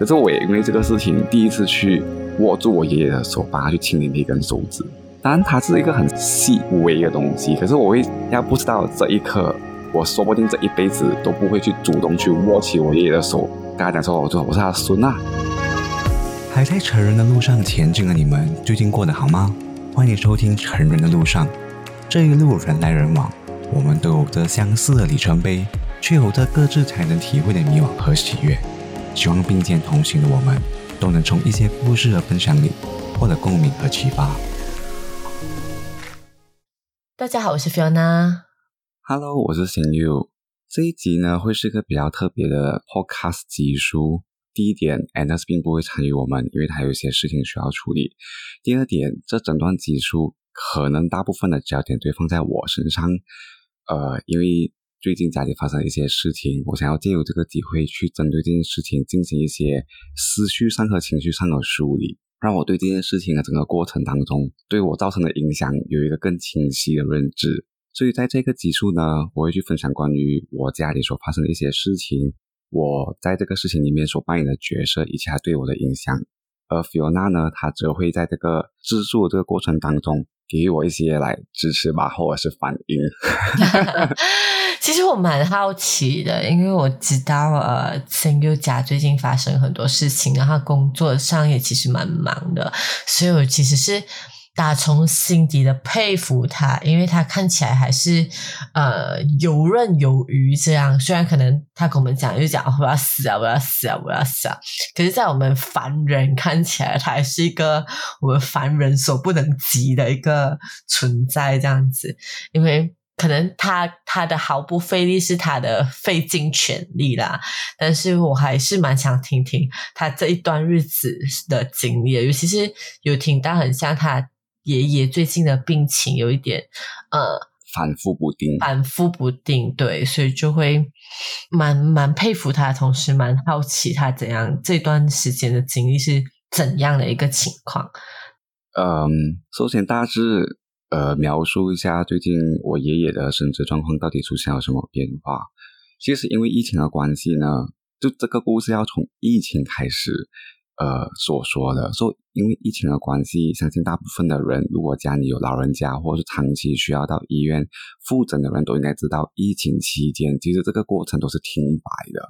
可是我也因为这个事情第一次去握住我爷爷的手，帮他去清理那根手指。当然，它是一个很细微的东西，可是我会要不知道这一刻，我说不定这一辈子都不会去主动去握起我爷爷的手，跟他讲说，我说我是他的孙啊。还在成人的路上前进的你们，最近过得好吗？欢迎收听《成人的路上》，这一路人来人往，我们都有着相似的里程碑，却有着各自才能体会的迷惘和喜悦。希望并肩同行的我们，都能从一些故事的分享里获得共鸣和启发。大家好，我是 Fiona。Hello，我是贤佑。这一集呢，会是一个比较特别的 Podcast 集数。第一点，Anus 并不会参与我们，因为他有一些事情需要处理。第二点，这整段集数可能大部分的焦点都放在我身上。呃，因为最近家里发生一些事情，我想要借由这个机会去针对这件事情进行一些思绪上和情绪上的梳理。让我对这件事情的整个过程当中，对我造成的影响有一个更清晰的认知。所以在这个集数呢，我会去分享关于我家里所发生的一些事情，我在这个事情里面所扮演的角色以及它对我的影响。而 Fiona 呢，她则会在这个制作这个过程当中，给予我一些来支持吧，或者是反应。其实我蛮好奇的，因为我知道呃，森优家最近发生很多事情，然后工作上也其实蛮忙的，所以我其实是打从心底的佩服他，因为他看起来还是呃游刃有余这样。虽然可能他跟我们讲就讲我要死啊，我要死啊，我要死啊，可是，在我们凡人看起来，他还是一个我们凡人所不能及的一个存在这样子，因为。可能他他的毫不费力是他的费尽全力啦，但是我还是蛮想听听他这一段日子的经历，尤其是有听到很像他爷爷最近的病情有一点呃反复不定，反复不定，对，所以就会蛮蛮佩服他，同时蛮好奇他怎样这段时间的经历是怎样的一个情况。嗯，首先大致。呃，描述一下最近我爷爷的生殖状况到底出现了什么变化？其实因为疫情的关系呢，就这个故事要从疫情开始呃所说的。说因为疫情的关系，相信大部分的人，如果家里有老人家或者是长期需要到医院复诊的人，都应该知道，疫情期间其实这个过程都是停摆的，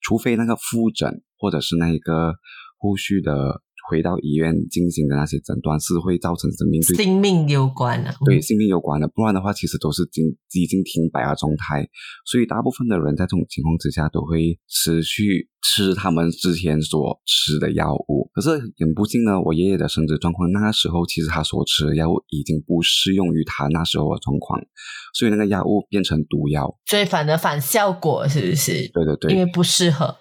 除非那个复诊或者是那一个后续的。回到医院进行的那些诊断是会造成生命对性命有关的，对性命有关的，不然的话其实都是经已经停摆的状态。所以大部分的人在这种情况之下都会持续吃他们之前所吃的药物。可是很不幸呢，我爷爷的生殖状况那个时候其实他所吃的药物已经不适用于他那时候的状况，所以那个药物变成毒药，所以反而反效果是不是？对对对，因为不适合。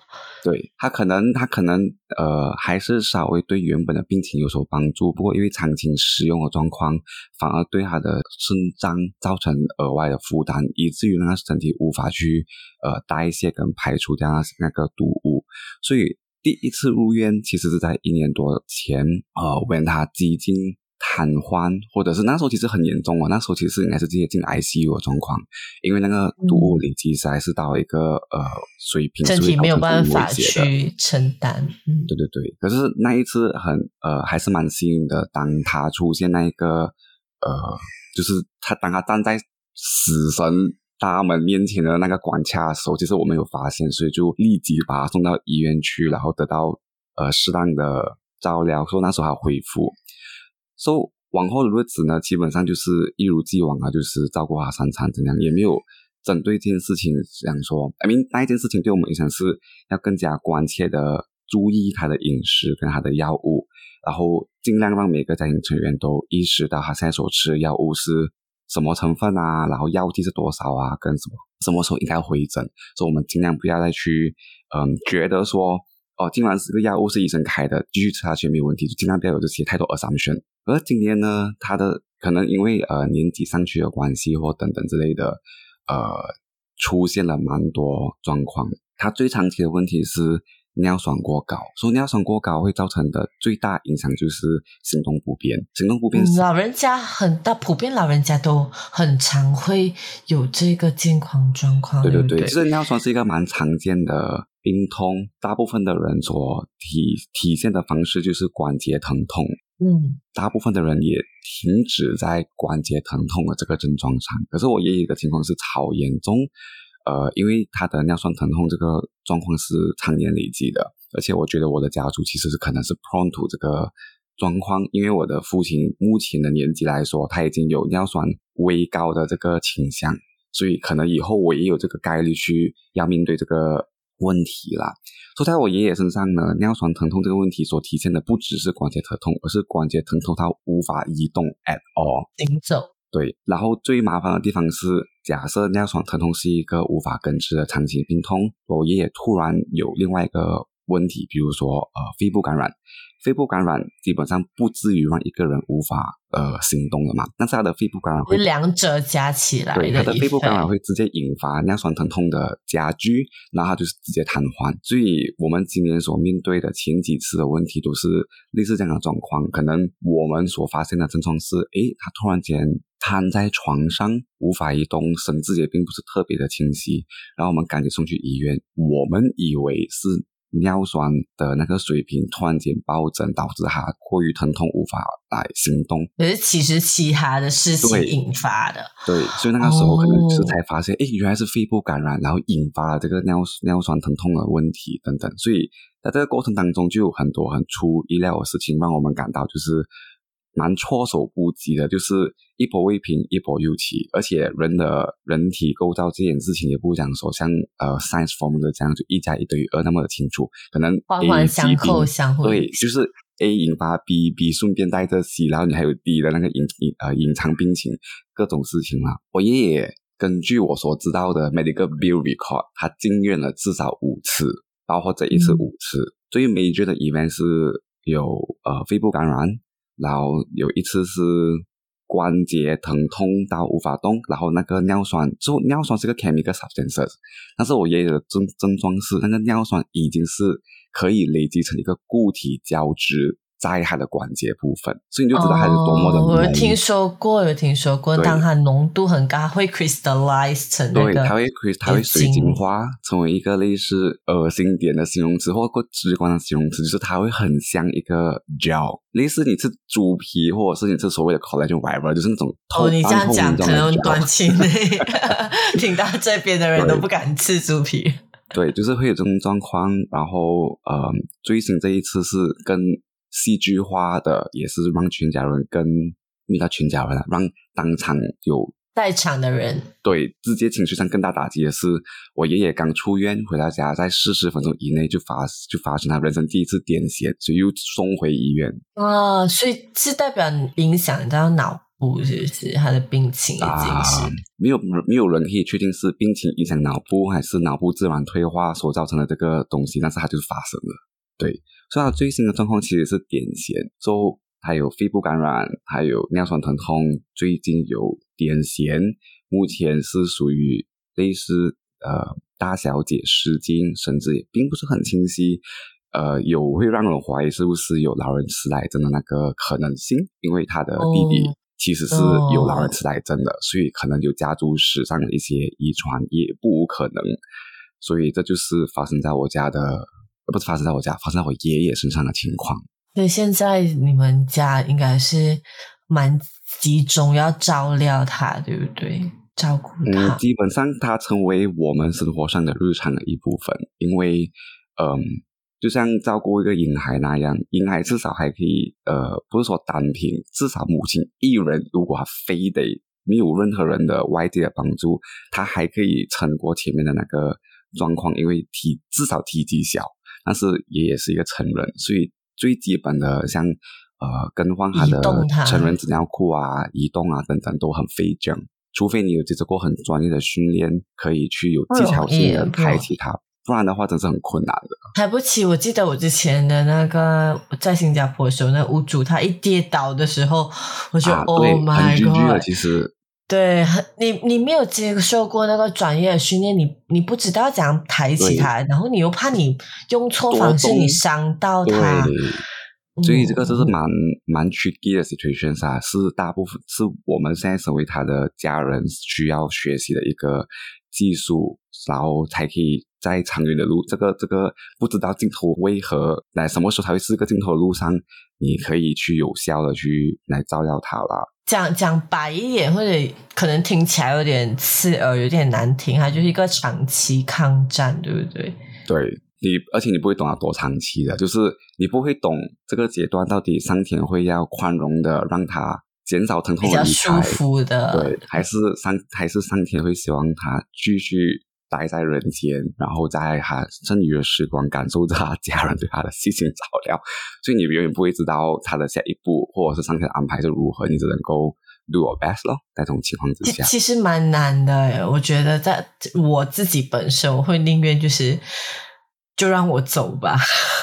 对他可能，他可能，呃，还是稍微对原本的病情有所帮助。不过因为长期使用的状况，反而对他的肾脏造成额外的负担，以至于让他身体无法去呃代谢跟排除掉那个毒物。所以第一次入院其实是在一年多前，呃，问他几经。瘫痪，或者是那时候其实很严重哦，那时候其实应该是直接进 ICU 的状况，因为那个毒物累积实在是到一个呃水平，身体没有办法去承担。嗯，对对对。可是那一次很呃还是蛮幸运的，当他出现那一个呃，就是他当他站在死神大门面前的那个关卡的时候，其实我们有发现，所以就立即把他送到医院去，然后得到呃适当的照料，说那时候他恢复。所以往后的日子呢，基本上就是一如既往啊，就是照顾他三餐怎样，也没有针对这件事情想说，I mean 那一件事情对我们影响是要更加关切的注意他的饮食跟他的药物，然后尽量让每个家庭成员都意识到他现在所吃的药物是什么成分啊，然后药剂是多少啊，跟什么什么时候应该回诊，所以我们尽量不要再去嗯觉得说哦，既然是个药物是医生开的，继续吃下去没有问题，就尽量不要有这些太多 assumption。而今年呢，他的可能因为呃年纪上去的关系或等等之类的，呃，出现了蛮多状况。他最长期的问题是尿酸过高，说尿酸过高会造成的最大影响就是行动不便。行动不便，老人家很大普遍，老人家都很常会有这个健康状况。对对对，其实尿酸是一个蛮常见的。病痛，大部分的人所体体现的方式就是关节疼痛。嗯，大部分的人也停止在关节疼痛的这个症状上。可是我爷爷的情况是超严重，呃，因为他的尿酸疼痛这个状况是常年累积的，而且我觉得我的家族其实是可能是 prone to 这个状况，因为我的父亲目前的年纪来说，他已经有尿酸微高的这个倾向，所以可能以后我也有这个概率去要面对这个。问题啦，说在我爷爷身上呢，尿酸疼痛这个问题所体现的不只是关节疼痛，而是关节疼痛它无法移动 at all 行走。对，然后最麻烦的地方是，假设尿酸疼痛是一个无法根治的长期病痛，我爷爷突然有另外一个问题，比如说呃肺部感染。肺部感染基本上不至于让一个人无法呃行动了嘛，但是他的肺部感染会两者加起来，对他的肺部感染会直接引发尿酸疼痛的加剧，然后他就是直接瘫痪。所以我们今年所面对的前几次的问题都是类似这样的状况，可能我们所发现的症状是，诶，他突然间瘫在床上无法移动，神志也并不是特别的清晰，然后我们赶紧送去医院，我们以为是。尿酸的那个水平突然间暴增，导致他过于疼痛无法来行动。可是其实其他的事情引发的。对，所以那个时候可能是才发现，哎，原来是肺部感染，然后引发了这个尿尿酸疼痛的问题等等。所以在这个过程当中，就有很多很出意料的事情，让我们感到就是。蛮措手不及的，就是一波未平一波又起，而且人的人体构造这件事情也不讲说像呃 science form 的这样就一加一等于二那么的清楚，可能环环相扣，相互对，就是 A 引发 B，B 顺便带着 C，然后你还有 D 的那个隐隐呃隐藏病情各种事情嘛。我爷爷根据我所知道的 medical bill record，他进院了至少五次，包括这一次五次。最 major 的 event 是有呃肺部感染。然后有一次是关节疼痛到无法动，然后那个尿酸，就尿酸是个 chemical substance，但是我爷爷的症症状是那个尿酸已经是可以累积成一个固体胶质。在它的关节部分，所以你就知道它是多么的。我有听说过，有听说过，当它浓度很高，会 crystallize 成那个，它会 crystal，它会水晶化，成为一个类似恶心点的形容词，或者直观的形容词，就是它会很像一个 gel，类似你吃猪皮，或者是你吃所谓的 collagen fiber，就是那种哦，你这样讲，可能短期内 听到这边的人都不敢吃猪皮。对，就是会有这种状况。然后，呃，最新这一次是跟。戏剧化的也是让全家人跟遇到全家人，让当场有在场的人对直接情绪上更大打击的是，我爷爷刚出院回到家，在四十分钟以内就发就发生他人生第一次癫痫，所以又送回医院。啊，所以是代表影响到脑部，是不是他的病情已经是没有没有人可以确定是病情影响脑部，还是脑部自然退化所造成的这个东西，但是它就是发生了。对，所以他最新的状况其实是癫痫，就还有肺部感染，还有尿酸疼痛，最近有癫痫，目前是属于类似呃大小姐失禁，甚至也并不是很清晰，呃，有会让人怀疑是不是有老人痴呆症的那个可能性，因为他的弟弟其实是有老人痴呆症的，所以可能有家族史上的一些遗传也不无可能，所以这就是发生在我家的。不是发生在我家，发生在我爷爷身上的情况。所以现在你们家应该是蛮集中要照料他，对不对？照顾他。嗯，基本上他成为我们生活上的日常的一部分。因为，嗯，就像照顾一个婴孩那样，婴孩至少还可以，呃，不是说单凭，至少母亲一人，如果他非得没有任何人的外界的帮助，他还可以撑过前面的那个状况，因为体至少体积小。但是爷爷是一个成人，所以最基本的像呃更换他的成人纸尿裤啊、移动啊等等都很费劲，除非你有接受过很专业的训练，可以去有技巧性的抬起它，不然的话真是很困难的。抬不起，我记得我之前的那个在新加坡的时候，那屋主他一跌倒的时候，我就 Oh my God！其实。对，你你没有接受过那个专业的训练，你你不知道怎样抬起它，然后你又怕你用错方式，你伤到它。所以这个就是蛮蛮 tricky 的 situation 啊，是大部分是我们现在身为他的家人需要学习的一个技术，然后才可以在长远的路，这个这个不知道尽头为何，来什么时候才会是个尽头的路上，你可以去有效的去来照料它啦。讲讲白一点，或者可能听起来有点刺耳，有点难听，它就是一个长期抗战，对不对？对你，而且你不会懂它多长期的，就是你不会懂这个阶段到底上天会要宽容的让它减少疼痛比较舒，服的，对，还是上还是上天会希望他继续待在人间，然后在他剩余的时光感受着他家人对他的细心照料，所以你永远不会知道他的下一步或者是上天的安排是如何，你只能够 do your best 咯，在这种情况之下，其其实蛮难的诶，我觉得在我自己本身，我会宁愿就是就让我走吧，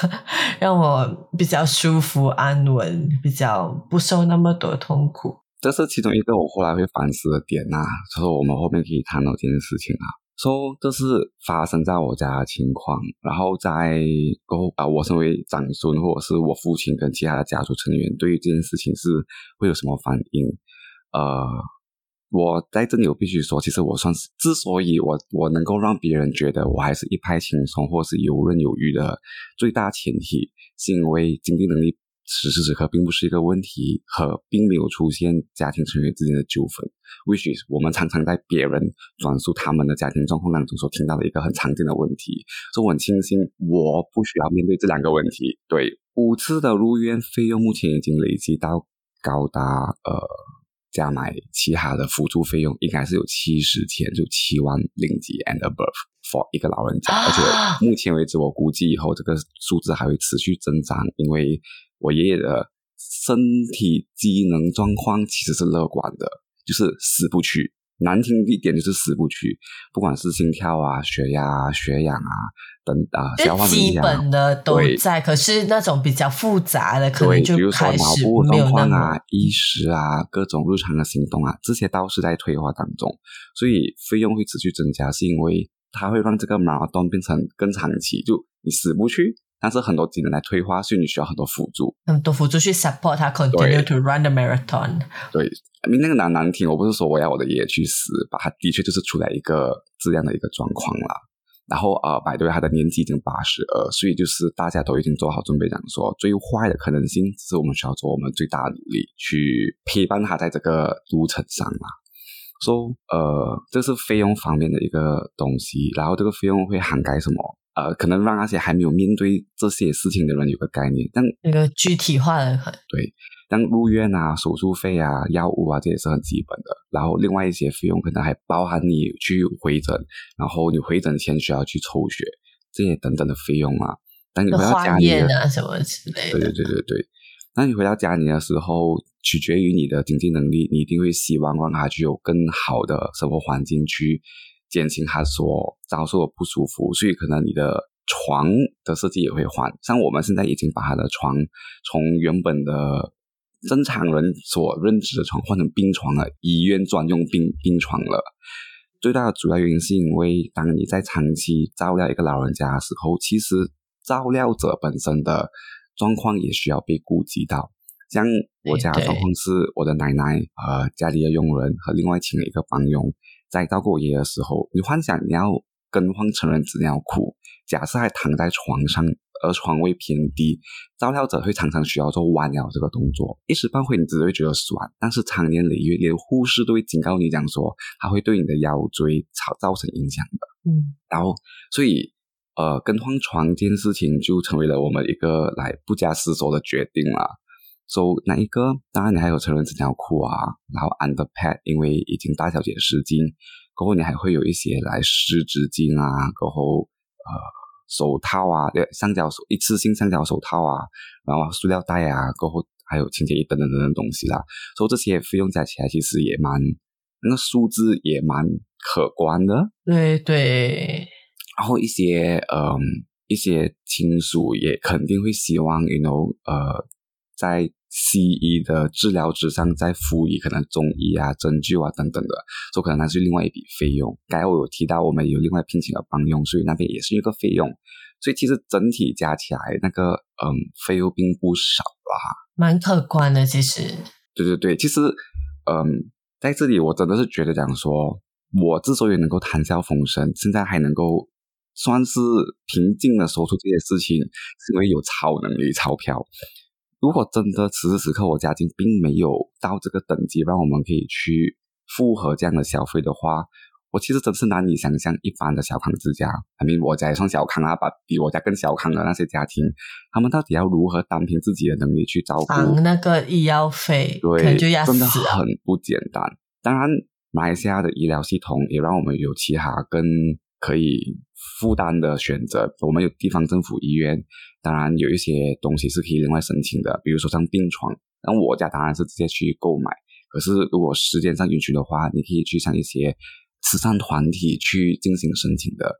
让我比较舒服安稳，比较不受那么多痛苦。这是其中一个我后来会反思的点呐、所以我们后面可以谈到这件事情啊。说、这是发生在我家的情况，然后在过后啊，我身为长孙或者是我父亲跟其他的家族成员，对于这件事情是会有什么反应？呃，我在这里我必须说，其实我算是之所以我我能够让别人觉得我还是一派轻松或是游刃有余的最大前提，是因为经济能力此时此刻并不是一个问题，和并没有出现家庭成员之间的纠纷，which is 我们常常在别人转述他们的家庭状况当中所听到的一个很常见的问题，所以我很庆幸我不需要面对这两个问题。对，五次的入院费用目前已经累积到高达呃。加买其他的辅助费用应该是有七十千，就七万零几 and above for 一个老人家，而且目前为止，我估计以后这个数字还会持续增长，因为我爷爷的身体机能状况其实是乐观的，就是死不去。难听一点就是死不去，不管是心跳啊、血压啊、血氧啊等啊、消化就基本的都在，可是那种比较复杂的，可，能就比如说开始脑部没有那么状况啊、衣食啊、各种日常的行动啊，这些都是在退化当中，所以费用会持续增加，是因为它会让这个马拉松变成更长期，就你死不去，但是很多技能来退化，所以你需要很多辅助。很多辅助去 support 他 continue to run the marathon。对，你那个难难听，我不是说我要我的爷爷去死吧，他的确就是出来一个这样的一个状况啦。然后呃，百对他的年纪已经八十二，所以就是大家都已经做好准备，讲说最坏的可能性，只是我们需要做我们最大的努力去陪伴他在这个路程上嘛。说、呃，这是费用方面的一个东西，然后这个费用会涵盖什么？呃，可能让那些还没有面对这些事情的人有个概念，但那个具体化的很，对。但入院啊、手术费啊、药物啊，这也是很基本的。然后另外一些费用可能还包含你去回诊，然后你回诊前需要去抽血，这些等等的费用啊。当你回到家化里啊什么之类对对的。对对对。那你回到家里的时候，取决于你的经济能力，你一定会希望让他具有更好的生活环境，去减轻他所遭受的不舒服。所以可能你的床的设计也会换。像我们现在已经把他的床从原本的正常人所认知的床换成病床了，医院专用病病床了。最大的主要原因是因为，当你在长期照料一个老人家的时候，其实照料者本身的状况也需要被顾及到。像我家的状况是，我的奶奶和家里的佣人和另外请了一个帮佣，在照顾我爷爷的时候，你幻想你要更换成人纸尿裤，假设还躺在床上，而床位偏低，照料者会常常需要做弯腰这个动作，一时半会你只会觉得酸，但是长年累月，连护士都会警告你讲说，它会对你的腰椎造造成影响的。嗯，然后，所以呃，更换床这件事情就成为了我们一个来不加思索的决定啦。So, 哪一个？当然，你还有成人纸尿裤啊，然后 underpad，因为已经大小姐失禁，过后你还会有一些来湿纸巾啊，过后呃手套啊，对，橡胶手一次性橡胶手套啊，然后塑料袋啊，过后还有清洁液等等等等东西啦。所以这些费用加起来其实也蛮那个数字也蛮可观的。对对，然后一些嗯一些亲属也肯定会希望，you know，呃，在西医的治疗之上再辅以可能中医啊、针灸啊等等的，所以可能那是另外一笔费用。刚才我有提到，我们有另外聘请了帮佣，所以那边也是一个费用。所以其实整体加起来，那个嗯费用并不少啦。蛮可观的。其实，对对对，其实，嗯，在这里我真的是觉得讲说，我之所以能够谈笑风生，现在还能够算是平静的说出这些事情，是因为有超能力钞票。如果真的此时此刻我家境并没有到这个等级，让我们可以去复合这样的消费的话，我其实真是难以想象一般的小康之家，I mean 我家也算小康啊，把比我家更小康的那些家庭，他们到底要如何单凭自己的能力去照顾绑那个医药费，对，真的。很不简单。当然，马来西亚的医疗系统也让我们有其他更可以负担的选择。我们有地方政府医院，当然有一些东西是可以另外申请的，比如说像病床。那我家当然是直接去购买，可是如果时间上允许的话，你可以去向一些慈善团体去进行申请的。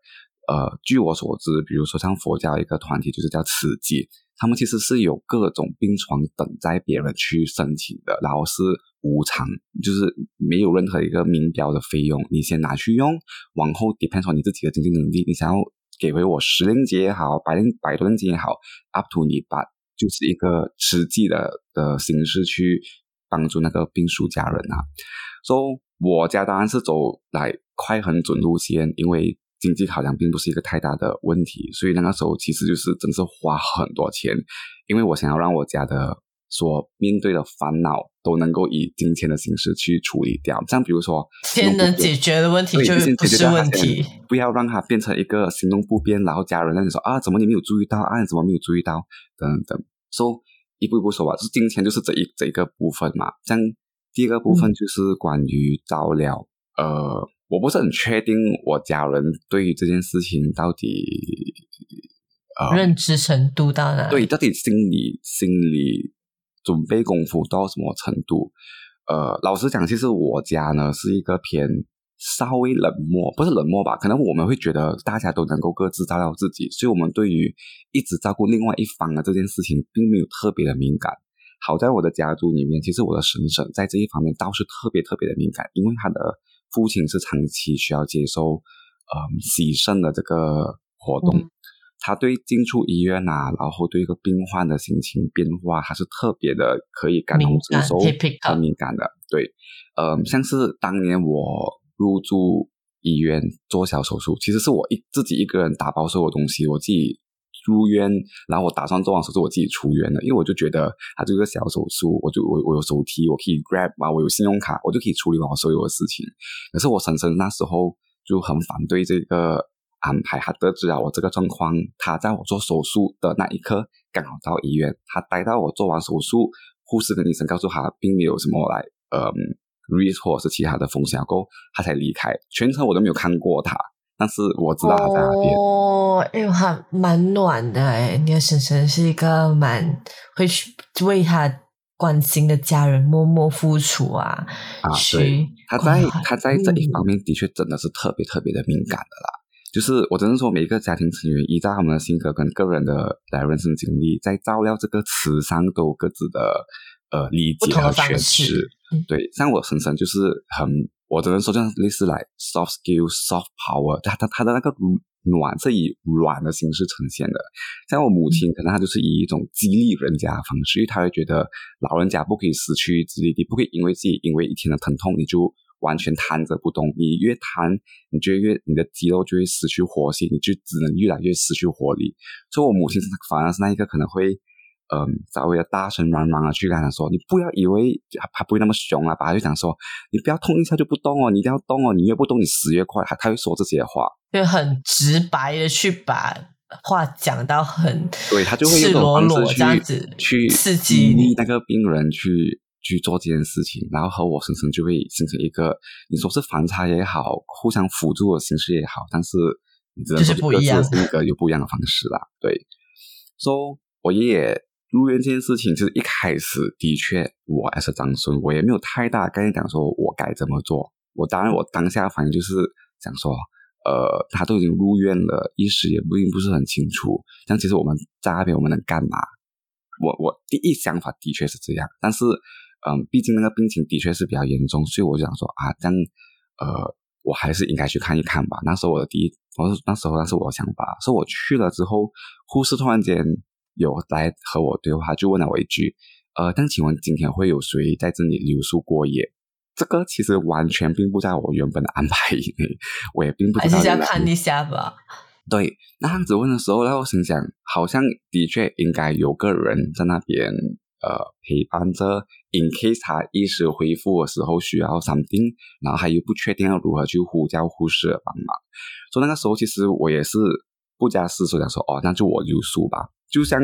呃，据我所知，比如说像佛教一个团体就是叫慈济，他们其实是有各种病床等在别人去申请的，然后是无偿，就是没有任何一个明标的费用，你先拿去用，往后 depends on 你自己的经济能力，你想要给回我十令吉也好，百令百多令吉也好，up to 你把就是一个实际的的形式去帮助那个病属家人啊。所、以我家当然是走来快很准路线，因为经济考量并不是一个太大的问题，所以那个时候其实就是真是花很多钱，因为我想要让我家的所面对的烦恼都能够以金钱的形式去处理掉。像比如说，先能解决的问题，就是解决问题。不要让它变成一个行动不便，然后家人那里说啊，怎么你没有注意到啊，你怎么没有注意到等等等。说、一步一步说吧，就是金钱就是这一这一个部分嘛。像第二个部分嗯就是关于照料，呃，我不是很确定我家人对于这件事情到底呃认知程度到哪？对，到底心理心理准备功夫到什么程度？呃，老实讲，其实我家呢是一个偏稍微冷漠，不是冷漠吧？可能我们会觉得大家都能够各自照料自己，所以我们对于一直照顾另外一方的这件事情，并没有特别的敏感。好在我的家族里面，其实我的婶婶在这一方面倒是特别特别的敏感，因为她的父亲是长期需要接受嗯洗肾的这个活动，嗯。他对进出医院啊，然后对一个病患的心情变化，他是特别的可以感同身受很敏感的。对，嗯，像是当年我入住医院做小手术，其实是我一自己一个人打包所有东西，我自己入院，然后我打算做完手术，我自己出院了，因为我就觉得它这个小手术，我就我我有手提，我可以 grab 啊，我有信用卡，我就可以处理完我所有的事情。可是我婶婶那时候就很反对这个安排，她得知了我这个状况，她在我做手术的那一刻刚好到医院，她待到我做完手术，护士跟医生告诉她并没有什么来呃 risk 或者是其他的风险过后，她才离开。全程我都没有看过她，但是我知道他在那边。哦，哎呦，还蛮暖的哎！你的婶婶是一个蛮会去为他关心的家人默默付出啊，啊，去对，他在他在这一嗯方面的确真的是特别特别的敏感的啦。就是我只能说，每一个家庭成员依照他们的性格跟个人的来人生经历，在照料这个词上都有各自的呃理解和诠释。嗯对，像我婶婶就是很，我只能说，像类似来 soft skill、soft power，他他他的那个暖是以软的形式呈现的。像我母亲，可能她就是以一种激励人家的方式，因为她会觉得老人家不可以失去自理力，不可以因为自己因为一天的疼痛你就完全瘫着不动。你越瘫，你就越你的肌肉就会失去活性，你就只能越来越失去活力。所以，我母亲反而是那一个可能会。嗯，稍微的大声嚷嚷的去跟他说：“你不要以为他他不会那么凶啊，把他就讲说，你不要痛一下就不动哦，你一定要动哦，你越不动你死越快。他”他会说这些话，就很直白的去把话讲到很对他就会用赤裸裸式这样子去去刺激你。那个病人去去做这件事情，然后和我婶婶就会形成一个你说是反差也好，互相辅助的形式也好，但是你只能就是不一样的性格有不一样的方式啦。对，说、so, 我爷爷入院这件事情，就是一开始的确我还是长孙，我也没有太大概念讲说我该怎么做。我当然我当下反应就是想说，呃，他都已经入院了，意识也不并不是很清楚。但其实我们在那边我们能干嘛？我我第一想法的确是这样，但是嗯，毕竟那个病情的确是比较严重，所以我想说啊，这样呃，我还是应该去看一看吧。那时候我的第一，我是那时候那是我的想法，所以我去了之后，护士突然间有来和我对话，就问了我一句，呃，但请问今天会有谁在这里留宿过夜？这个其实完全并不在我原本的安排以内，我也并不还知道原来是要看一下吧。对，那样子问的时候，然后我心想，好像的确应该有个人在那边呃陪伴着，in case 他意识恢复的时候需要 something，然后他又不确定要如何去呼叫护士的帮忙。所以那个时候，其实我也是不加思索，想说哦，那就我留宿吧。就像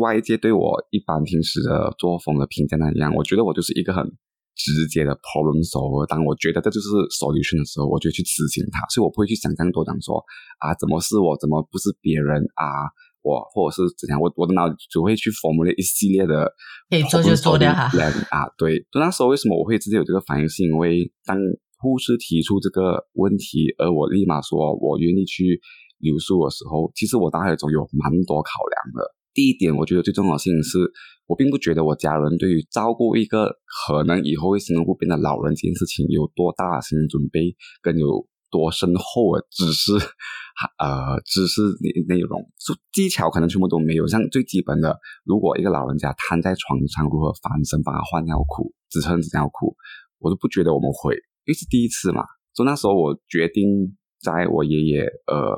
外界对我一般平时的作风的评价那样，我觉得我就是一个很直接的 problem solver。当我觉得这就是 solution 的时候，我就去执行它，所以我不会去想这样多，讲说啊，怎么是我，怎么不是别人啊，我或者是怎样，我我的脑只会去 formulate 一系列的可以做就做掉它 problem solving plan 啊。对，就那时候为什么我会直接有这个反应，是因为当护士提出这个问题，而我立马说我愿意去留宿的时候，其实我脑海中有蛮多考量的。第一点，我觉得最重要的事情是，我并不觉得我家人对于照顾一个可能以后会行动不便的老人这件事情有多大的心理准备，跟有多深厚的知识，呃，知识内内容，技巧可能全部都没有。像最基本的，如果一个老人家瘫在床上，如何翻身帮他换尿裤、支撑尿裤，我都不觉得我们会，因为是第一次嘛。所以那时候我决定，在我爷爷呃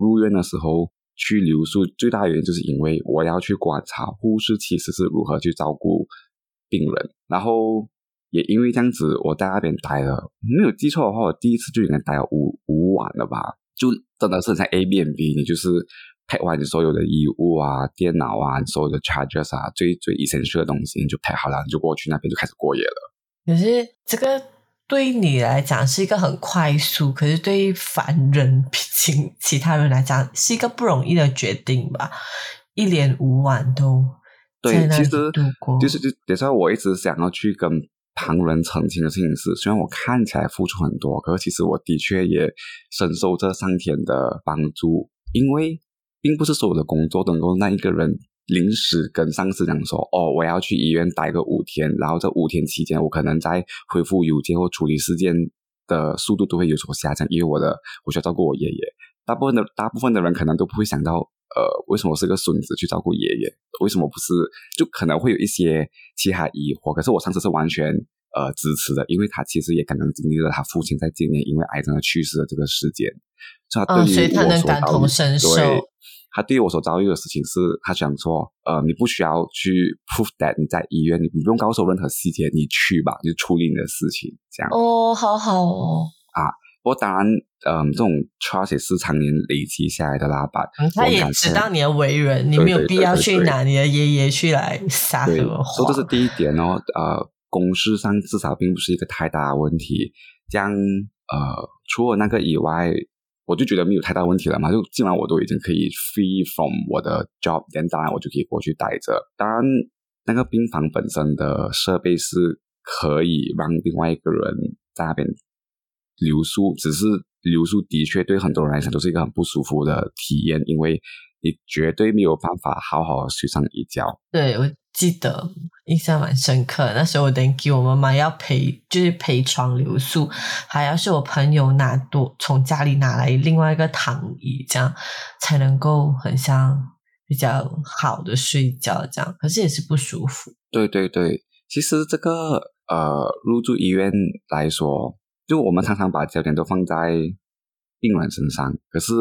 入院的时候。去留宿最大原因就是因为我要去观察护士其实是如何去照顾病人，然后也因为这样子，我在那边待了，没有记错的话，我第一次就应该待了五五晚了吧？就真的是在 A B M B，你就是拍完你所有的衣物啊、电脑啊、所有的 charges 啊，最最 essential 的东西你就拍好了，你就过去那边就开始过夜了。可是这个对于你来讲是一个很快速，可是对于凡人、其其他人来讲是一个不容易的决定吧？一连五晚都在对，其实就是就也是我一直想要去跟旁人澄清的事情是，虽然我看起来付出很多，可是其实我的确也深受这上天的帮助，因为并不是所有的工作都能够让一个人临时跟上司讲说，哦，我要去医院待个五天，然后这五天期间，我可能在回复邮件或处理事件的速度都会有所下降，因为我的我需要照顾我爷爷。大部分的大部分的人可能都不会想到，呃，为什么我是个孙子去照顾爷爷？为什么不是？就可能会有一些其他疑惑。可是我上次是完全呃支持的，因为他其实也可能经历了他父亲在今年因为癌症而去世的这个事件，所以他能感同身受对他对于我所遭遇的事情是，他想说，呃，你不需要去 prove that 你在医院，你不用告诉我任何细节，你去吧，你就处理你的事情，这样。哦，好好哦，啊不过当然，嗯，这种 trust 也是常年累积下来的啦，把嗯他也知道你的为人，你对没有必要去拿你的爷爷去来撒，什么谎所以这是第一点哦。呃，公事上至少并不是一个太大的问题。这样，呃，除了那个以外，我就觉得没有太大问题了嘛。就既然我都已经可以 free from 我的 job，then 当然我就可以过去待着。当然，那个病房本身的设备是可以让另外一个人在那边留宿，只是留宿的确对很多人来讲都是一个很不舒服的体验，因为你绝对没有办法好好睡上一觉。对，记得印象蛮深刻。那时候我等给我妈妈要陪，就是陪床留宿，还要是我朋友拿多从家里拿来另外一个躺椅，这样才能够很像比较好的睡觉这样。可是也是不舒服。对对对，其实这个呃，入住医院来说，就我们常常把焦点都放在病人身上，可是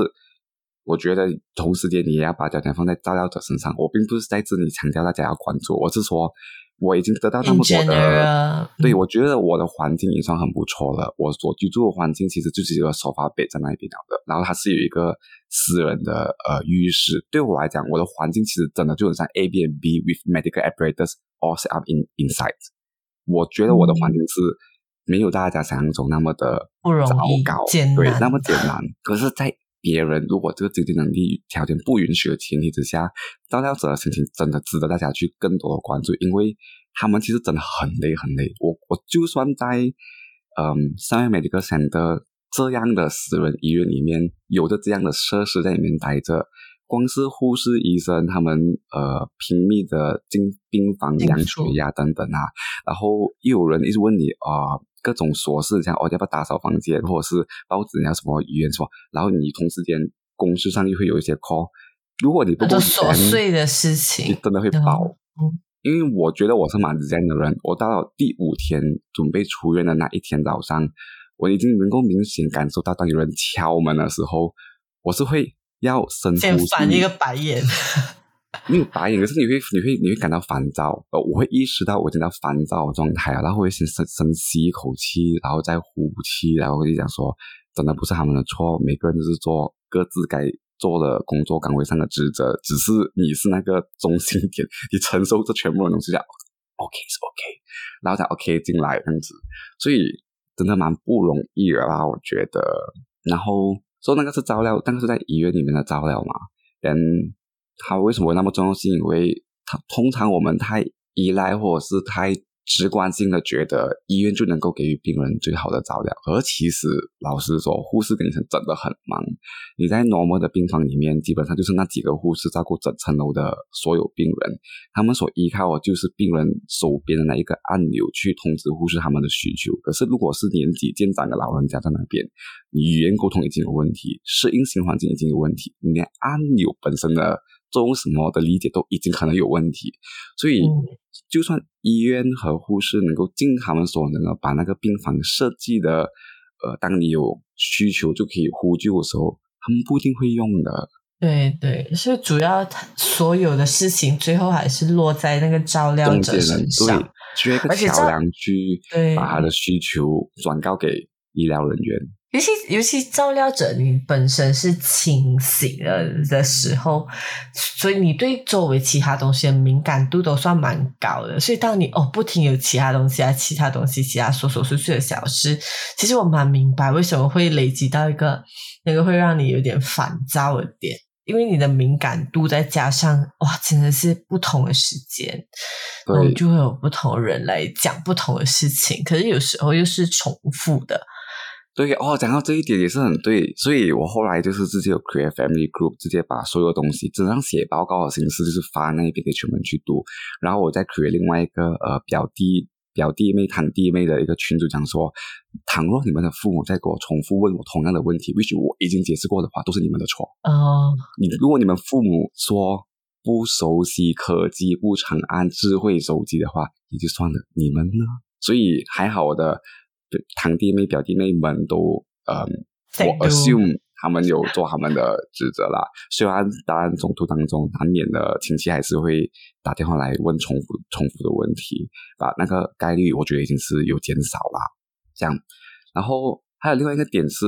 我觉得同时间你也要把焦点放在照料者身上。我并不是在这里强调大家要关注，我是说我已经得到那么多的对，嗯我觉得我的环境已经算很不错了。我所居住的环境其实就是一个沙发 bed 在那边了的，然后它是有一个私人的呃浴室。对我来讲，我的环境其实真的就很像 A B n B with medical apparatus all set up in inside。我觉得我的环境是没有大家想象中那么的不容糟易糕，对那么简单。可是，在别人如果这个经济能力条件不允许的前提之下，照料者的心情真的值得大家去更多的关注，因为他们其实真的很累很累。我我就算在嗯三月 medical center 这样的私人医院里面，有着这样的设施在里面待着，光是护士、医生他们呃拼命的进病房量血压等等啊，然后又有人一直问你啊、呃各种琐事，像哦要不要打扫房间，或者是报纸你要什么语言什么，然后你同时间公司上又会有一些 call，如果你不够琐碎的事情你情，真的会爆。嗯因为我觉得我是蛮这样的人，我到了第五天准备出院的那一天早上，我已经能够明显感受到，当有人敲门的时候，我是会要深呼吸，翻一个白眼。没有白眼，可是你会你会你会感到烦躁，呃，我会意识到我正在烦躁的状态啊，然后我会先深深吸一口气，然后再呼气，然后我就讲说，真的不是他们的错，每个人都是做各自该做的工作岗位上的职责，只是你是那个中心点，你承受这全部的东西，讲 OK 是 OK，然后才 OK 进来这样子，所以真的蛮不容易的啦，我觉得。然后说那个是照料，那个是在医院里面的照料嘛，跟。它为什么那么重要？是因为它通常我们太依赖或者是太直观性的觉得医院就能够给予病人最好的照料，而其实老实说，护士跟医生真的很忙。你在 normal 的病房里面，基本上就是那几个护士照顾整层楼的所有病人，他们所依靠的就是病人手边的那一个按钮去通知护士他们的需求。可是如果是年纪渐长的老人家在那边，语言沟通已经有问题，适应新环境已经有问题，你连按钮本身的。做什么的理解都已经可能有问题，所以就算医院和护士能够尽他们所能的把那个病房设计的，呃，当你有需求就可以呼救的时候，他们不一定会用的。对对，所以主要所有的事情最后还是落在那个照料者身上，缺一个桥梁去把他的需求转告给医疗人员。尤其尤其照料者，你本身是清醒了的时候，所以你对周围其他东西的敏感度都算蛮高的。所以当你哦不停有其他东西啊，其他东西，其他琐琐碎碎的小事，其实我蛮明白为什么会累积到一个那个会让你有点烦躁的点，因为你的敏感度再加上哇，真的是不同的时间，对，就会有不同的人来讲不同的事情，可是有时候又是重复的。对哦，讲到这一点也是很对，所以我后来就是直接有 create family group，直接把所有东西，只上写报告的形式，就是发那边给全部去读，然后我再 create 另外一个呃表弟表弟妹堂弟妹的一个群主，讲说，倘若你们的父母再给我重复问我同样的问题，或许我已经解释过的话，都是你们的错。哦，你如果你们父母说不熟悉科技，不常按智慧手机的话，也就算了，你们呢？所以还好我的。堂弟妹、表弟妹们都，嗯，我 assume 他们有做他们的职责啦。虽然当然中途当中难免的亲戚还是会打电话来问重复、重复的问题，把那个概率我觉得已经是有减少啦。这样，然后还有另外一个点是，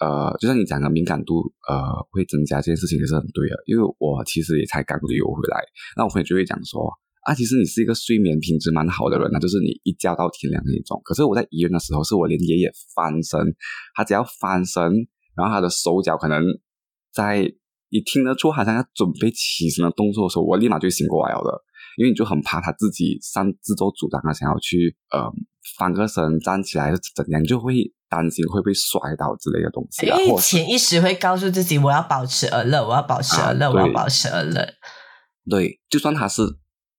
呃，就像你讲的敏感度，呃，会增加这件事情也是很对的。因为我其实也才刚旅游回来，那我朋友就会讲说。啊，其实你是一个睡眠品质蛮好的人呢，就是你一觉到天亮那种。可是我在医院的时候，是我连爷爷翻身，他只要翻身，然后他的手脚可能在你听得出好像要准备起身的动作的时候，我立马就醒过来了。因为你就很怕他自己上自作主张啊，想要去呃翻个身站起来是怎样，你就会担心会被摔倒之类的东西。因为潜意识会告诉自己，我要保持而乐，我要保持而乐，我要保持而乐。对，就算他是。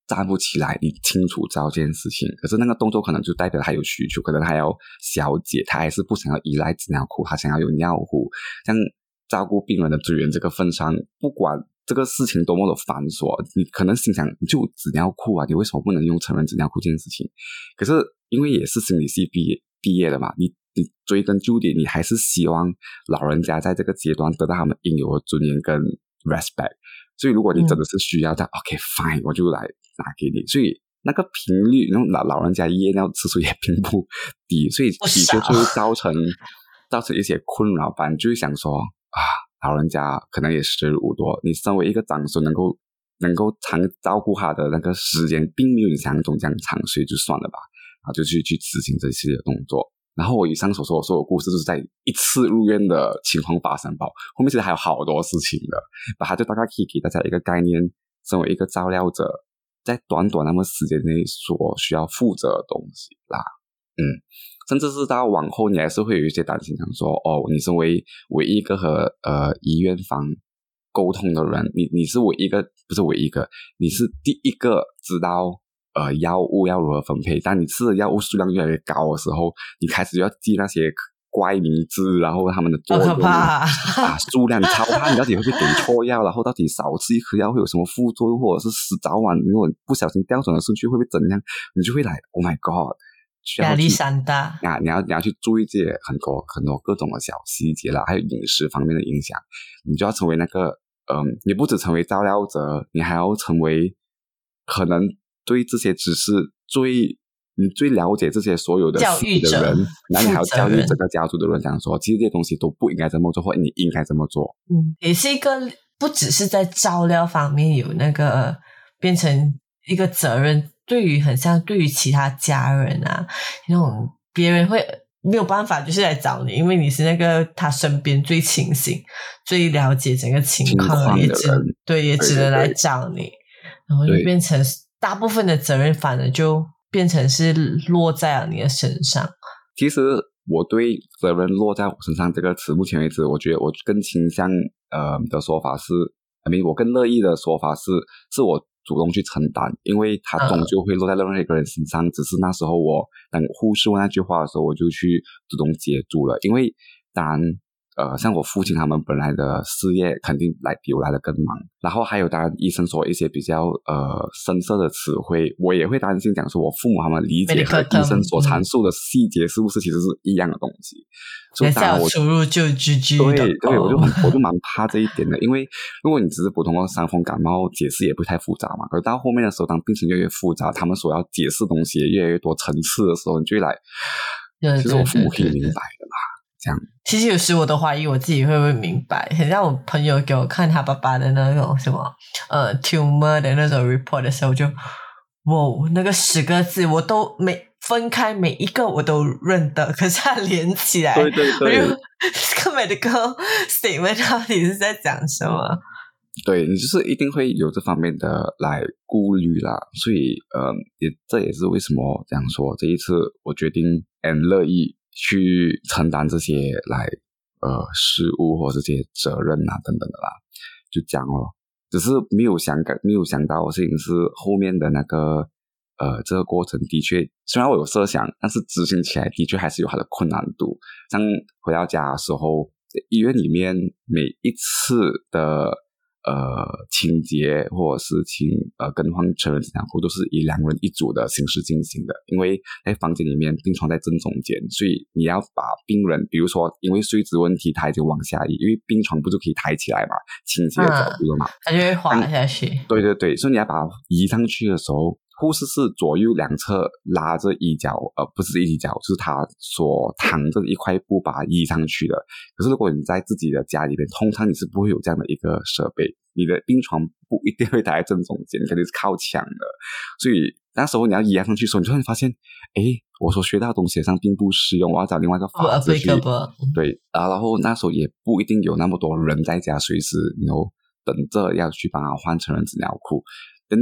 站不起来，你清楚知道这件事情，可是那个动作可能就代表他有需求，可能他要小姐，他还是不想要依赖纸尿裤，他想要有尿壶。像照顾病人的资源这个份上，不管这个事情多么的繁琐，你可能心想就纸尿裤啊，你为什么不能用成人纸尿裤这件事情？可是因为也是心理系毕业毕业的嘛，你你追根究底，你还是希望老人家在这个阶段得到他们应有的尊严跟 respect。所以如果你真的是需要的，OK fine，我就来。拿给你，所以那个频率，然后老老人家夜尿次数也并不低，所以的确就会造成 造成一些困扰。反正就是想说啊，老人家可能也时日无多，你身为一个长孙，能够能够常照顾他的那个时间，并没有你想象中这样长，所以就算了吧，然后就去去执行这些的动作。然后我以上所说的所有故事，就是在一次入院的情况发生报，后面其实还有好多事情的，把它就大概可以给大家一个概念，身为一个照料者。在短短那么时间内所需要负责的东西啦，嗯，甚至是到往后，你还是会有一些担心，想说哦，你身为唯一一个和呃医院方沟通的人，你你是唯一一个，不是唯一一个，你是第一个知道呃药物要如何分配。当你吃的药物数量越来越高的时候，你开始要记那些怪名字，然后他们的作好用啊，数量超 怕，你到底会不会给错药？然后到底少吃一颗药会有什么副作用，或者是死早晚如果不小心调转了顺序会不会怎样？你就会来，Oh my God！压力山大。啊，你要你要去注意这些很多很多各种的小细节啦，还有饮食方面的影响，你就要成为那个，嗯，你不只成为照料者，你还要成为可能对这些知识最你最了解这些所有的教育的人，然后你还要负责人教育整个家族的人，讲说，其实这些东西都不应该这么做，或你应该这么做。嗯，也是一个不只是在照料方面有那个变成一个责任，对于很像对于其他家人啊，那种别人会没有办法就是来找你，因为你是那个他身边最清醒、最了解整个情情况的，人对，也只能来对对找你，然后就变成大部分的责任反而就变成是落在了你的身上。其实我对责任落在我身上这个词，目前为止，我觉得我更倾向呃的说法是 mean，我更乐意的说法是，是我主动去承担，因为它嗯终究会落在任何一个人身上。只是那时候我当护士问那句话的时候，我就去主动接住了，因为当然。呃，像我父亲他们本来的事业肯定来比我来的更忙，然后还有当然医生说一些比较呃深色的词汇，我也会担心讲说我父母他们理解和医生所阐述的细节是不是其实是一样的东西，所以当然我输入就 GG 对对，我就我就蛮怕这一点的，因为如果你只是普通的伤风感冒，解释也不太复杂嘛。可是到后面的时候，当病情越来越复杂，他们所要解释东西也越来越多层次的时候，你就会来，对其实我父母可以明白的嘛，这样。其实有时我都怀疑我自己会不会明白，很像我朋友给我看他爸爸的那种什么呃 tumor 的那种 report 的时候，我就哇，那个十个字我都每分开每一个我都认得，可是它连起来，对对对我就这个 medical statement 到底是在讲什么？对你就是一定会有这方面的来顾虑啦，所以呃，也这也是为什么这样说，这一次我决定 and 乐意去承担这些来呃事务或这些责任啊等等的啦，就讲咯。只是没有想感没有想到的事情是后面的那个呃这个过程的确虽然我有设想，但是执行起来的确还是有它的困难度。像回到家的时候，医院里面每一次的呃清洁或者是清呃更换成人纸尿裤都是以两人一组的形式进行的，因为在房间里面病床在正中间，所以你要把病人，比如说因为睡姿问题，他已经往下移，因为病床不就可以抬起来嘛，倾斜的角度了嘛，它就会滑下去。对对对，所以你要把它移上去的时候，护士是左右两侧拉着衣角，呃，不是衣角，就是他所躺着的一块布把它移上去的。可是如果你在自己的家里面，通常你是不会有这样的一个设备，你的病床不一定会抬在正中间，肯定是靠墙的。所以那时候你要移上去的时候，你突然发现，哎，我所学到的东西好像并不适用，我要找另外一个不法子去对啊，然后那时候也不一定有那么多人在家，随时然后等着要去帮他换成人纸尿裤，等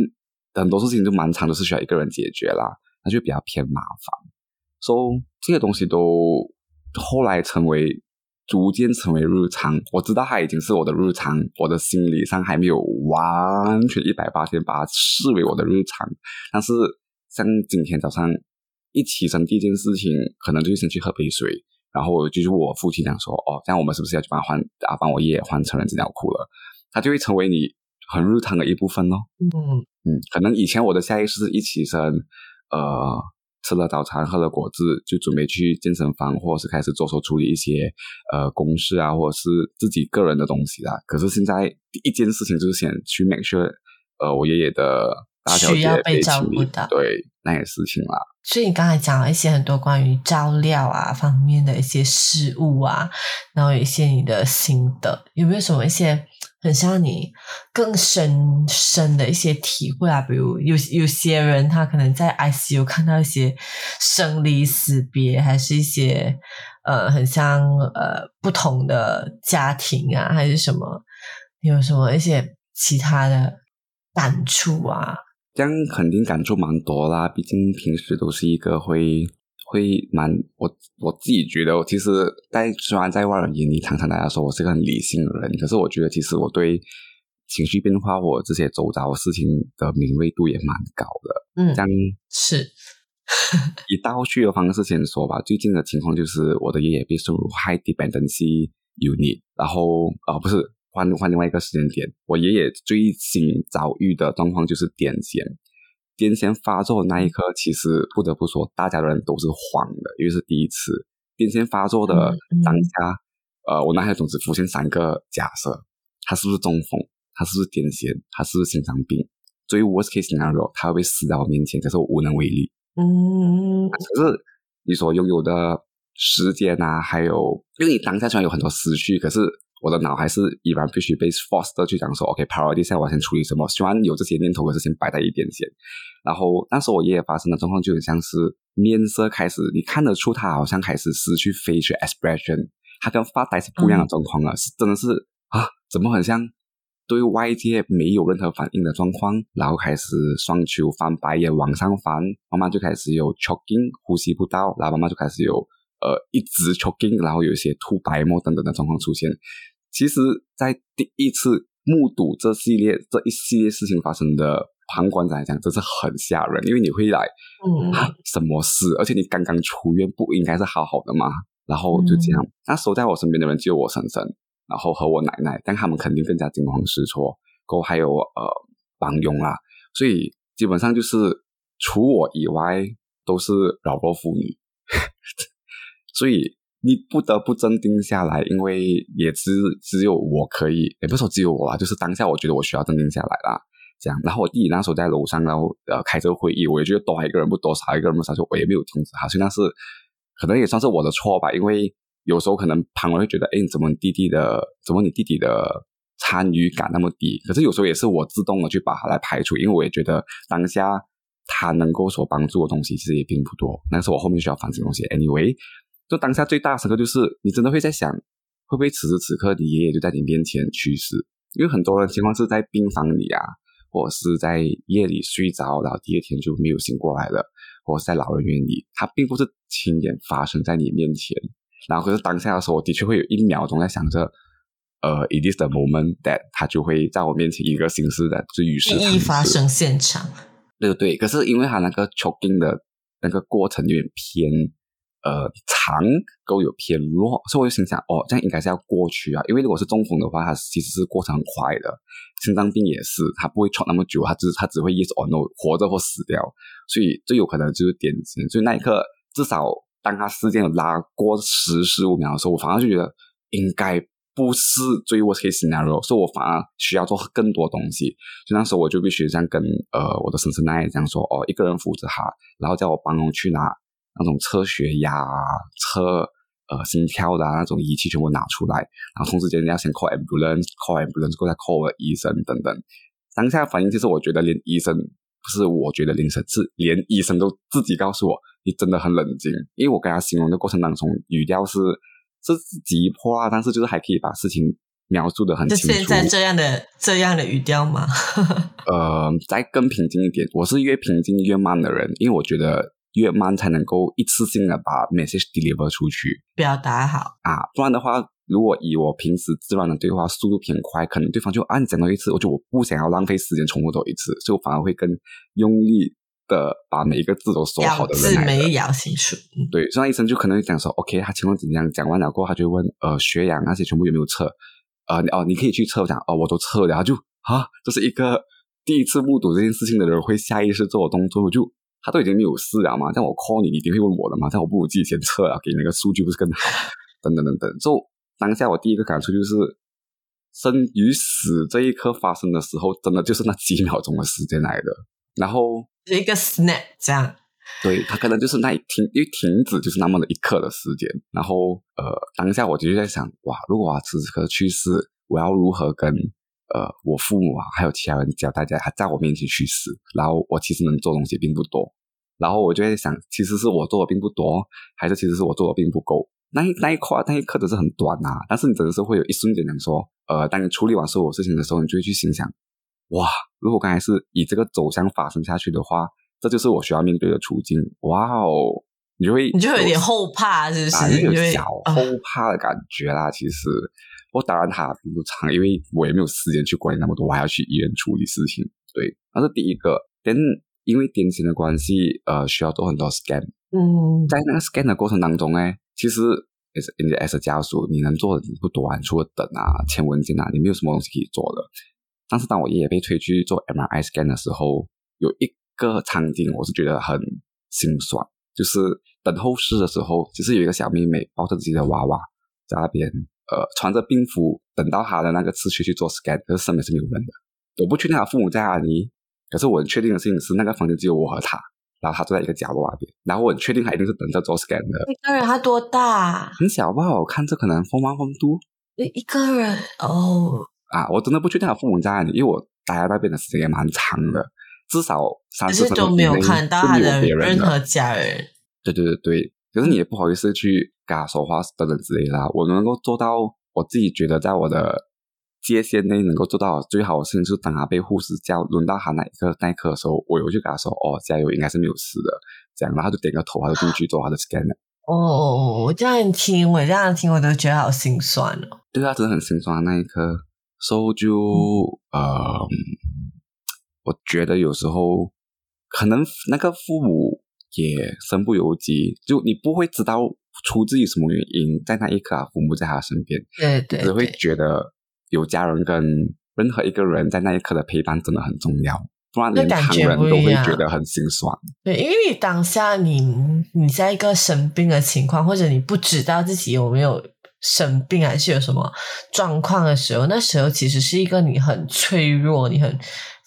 很多事情就蛮长，都是需要一个人解决啦，那就比较偏麻烦。所、以这些东西都后来成为逐渐成为日常，我知道它已经是我的日常，我的心理上还没有完全一百八天把它视为我的日常，但是像今天早上一起身第一件事情，可能就先去喝杯水，然后就是我父亲讲说，哦，这样我们是不是要去帮他换啊，帮我爷爷换成人纸尿裤了？它就会成为你很日常的一部分咯。嗯，嗯，可能以前我的下意识是一起身，呃，吃了早餐，喝了果汁，就准备去健身房，或者是开始着手处理一些呃公事啊，或者是自己个人的东西啦。可是现在第一件事情就是先去 make sure，呃，我爷爷的大小姐需要被照顾到对那些事情啦。所以你刚才讲了一些很多关于照料啊方面的一些事物啊，然后有一些你的心得，有没有什么一些很像你更深深的一些体会啊？比如有有些人他可能在 ICU 看到一些生离死别，还是一些呃很像呃不同的家庭啊，还是什么？有什么一些其他的感触啊？这样肯定感触蛮多啦，毕竟平时都是一个会会蛮我我自己觉得，其实在虽然在外人眼里，常常大家说我是个很理性的人，可是我觉得其实我对情绪变化或这些周遭事情的敏锐度也蛮高的。嗯这，样是 以倒叙的方式先说吧。最近的情况就是我的爷爷被送入 high dependency unit，然后呃不是换换另外一个时间点，我爷爷最新遭遇的状况就是癫痫。癫痫发作的那一刻，其实不得不说，大家的人都是慌的，因为是第一次。癫痫发作的当下，呃，我脑海中只浮现三个假设：他是不是中风？他是不是癫痫？他是不是心脏病？最 worst case scenario，他会被死在我面前，可是我无能为力。嗯，可是你所拥有的时间啊，还有，因为你当下虽然有很多思绪，可是我的脑还是依然必须被 forced 去讲说，OK，priority 现在我先处理什么？虽然有这些念头，可是先摆在一边先。然后那时我爷爷发生的状况，就很像是面色开始，你看得出他好像开始失去 facial expression，他跟发呆是不一样的状况了，是真的是啊，怎么很像？对外界没有任何反应的状况，然后开始双球翻白眼往上翻，慢慢就开始有 choking 呼吸不到，然后慢慢就开始有呃一直 choking，然后有一些吐白沫等等的状况出现。其实，在第一次目睹这系列这一系列事情发生的旁观者来讲，真是很吓人，因为你会来，嗯，什么事？而且你刚刚出院，不应该是好好的吗？然后就这样，那守在我身边的人只有我婶婶。然后和我奶奶，但他们肯定更加惊慌失措。过后还有呃帮佣啦，所以基本上就是除我以外都是老弱妇女，所以你不得不镇定下来，因为也只只有我可以，也不是说只有我啊，就是当下我觉得我需要镇定下来啦。这样，然后我弟弟那时候在楼上，然后呃开这个会议，我也觉得多一个人不多，少一个人不少，就我也没有通知他，所以那是可能也算是我的错吧，因为。有时候可能旁人会觉得，哎，怎么弟弟的，怎么你弟弟的参与感那么低？可是有时候也是我自动的去把它来排除，因为我也觉得当下他能够所帮助的东西其实也并不多，那是我后面需要反省东西。Anyway，就当下最大的时刻就是，你真的会在想，会不会此时此刻你爷爷就在你面前去世？因为很多人情况是在病房里啊，或者是在夜里睡着，然后第二天就没有醒过来了，或者是在老人院里，他并不是亲眼发生在你面前。然后可是当下的时候，我的确会有一秒钟在想着，呃，it is the moment that 他就会在我面前一个形式的就与世一发生现场。对对对，可是因为他那个 choking 的那个过程有点偏呃长，够有偏弱，所以我就心想，哦，这样应该是要过去啊。因为如果是中风的话，它其实是过程很快的；心脏病也是，它不会喘那么久，它只它只会 yes or no，活着或死掉。所以最有可能就是癫痫。所以那一刻至少。当他时间有拉过十十五秒的时候，我反而就觉得应该不是最 worst case scenario，所以我反而需要做更多东西。所以那时候我就必须这样跟呃我的婶婶奶奶这样说：哦，一个人扶着他，然后叫我帮忙去拿那种测血压、测呃心跳的那种仪器全部拿出来，然后同时间要先 call ambulance，call ambulance 过来 call 医生等等。当下反应其实我觉得连医生不是我觉得凌晨是连医生都自己告诉我。你真的很冷静，因为我跟他形容的过程当中，语调是是急迫啊，但是就是还可以把事情描述的很清楚。现在这样的这样的语调吗？呃，再更平静一点。我是越平静越慢的人，因为我觉得越慢才能够一次性的把 message deliver 出去，表达好啊。不然的话，如果以我平时自然的对话速度偏快，可能对方就按讲到一次，我就我不想要浪费时间重复多一次，所以我反而会更用力。的把每一个字都说好的人来咬清楚。对，所以医生就可能讲说，OK，他情况怎样？讲完了过后，他就问，呃，血氧那些全部有没有测？呃，哦，你可以去测。讲，哦，我都测了。就啊，这是一个第一次目睹这件事情的人会下意识做的动作。我就他都已经没有事了嘛，但我 call 你，你一定会问我的嘛。但我不如自己先测了，给那个数据不是更好？等等等等。就当下我第一个感触就是，生与死这一刻发生的时候，真的就是那几秒钟的时间来的。然后。一个 snap 这样，对他可能就是那一停，因为停止就是那么的一刻的时间。然后呃，当下我就在想，哇，如果我此时此刻去世，我要如何跟呃我父母啊，还有其他人教大家，还在我面前去死？然后我其实能做东西并不多。然后我就在想，其实是我做的并不多，还是其实是我做的并不够？那一那一块那一刻都是很短啊，但是你真的是会有一瞬间想说，呃，当你处理完所有事情的时候，你就会去心想。哇！如果刚才是以这个走向发生下去的话，这就是我需要面对的处境。哇哦，你就会你就有点后怕，是不是？有小后怕的感觉啦。其实我当然它并不长，因为我也没有时间去管那么多，我还要去医院处理事情。对，那是第一个。但因为癫痫的关系，呃，需要做很多 scan。嗯，在那个 scan 的过程当中呢，其实 as 你的 S 家属，你能做的不多啊，除了等啊、签文件啊，你没有什么东西可以做的。但是当我爷爷被推去做 MRI scan 的时候，有一个场景我是觉得很心酸，就是等候室的时候，其实有一个小妹妹抱着自己的娃娃在那边，呃，穿着病服等到他的那个次序去做 scan，可是身边是没有人的。我不确定他父母在哪里，可是我很确定的事情是，那个房间只有我和他，然后他坐在一个角落那边，然后我很确定他一定是等着做 scan 的。一个人他多大？很小吧？我看这可能风完风度一一个人哦，啊，我真的不确定他父母在哪里，因为我待在那边的时间也蛮长的，至少三可四分钟都没有看到他的任何家人。对对对对，可是你也不好意思去跟他说话等等之类的啦。我能够做到，我自己觉得在我的界限内能够做到最好的事情，就是当他被护士叫轮到他那一刻那一刻的时候，我有去跟他说：“哦，加油，应该是没有事的。”这样，然后他就点个头，他就进去做他的 scan 了。哦，我这样听，我这样听，我都觉得好心酸哦。对啊，真的很心酸那一刻。所以就呃，我觉得有时候可能那个父母也身不由己，就你不会知道出自于什么原因，在那一刻啊，父母在他身边，对对只会，觉得有家人跟任何一个人在那一刻的陪伴真的很重要，不然连旁人都会觉得很心酸。对，因为你当下你你在一个生病的情况，或者你不知道自己有没有生病，还是有什么状况的时候，那时候其实是一个你很脆弱、你很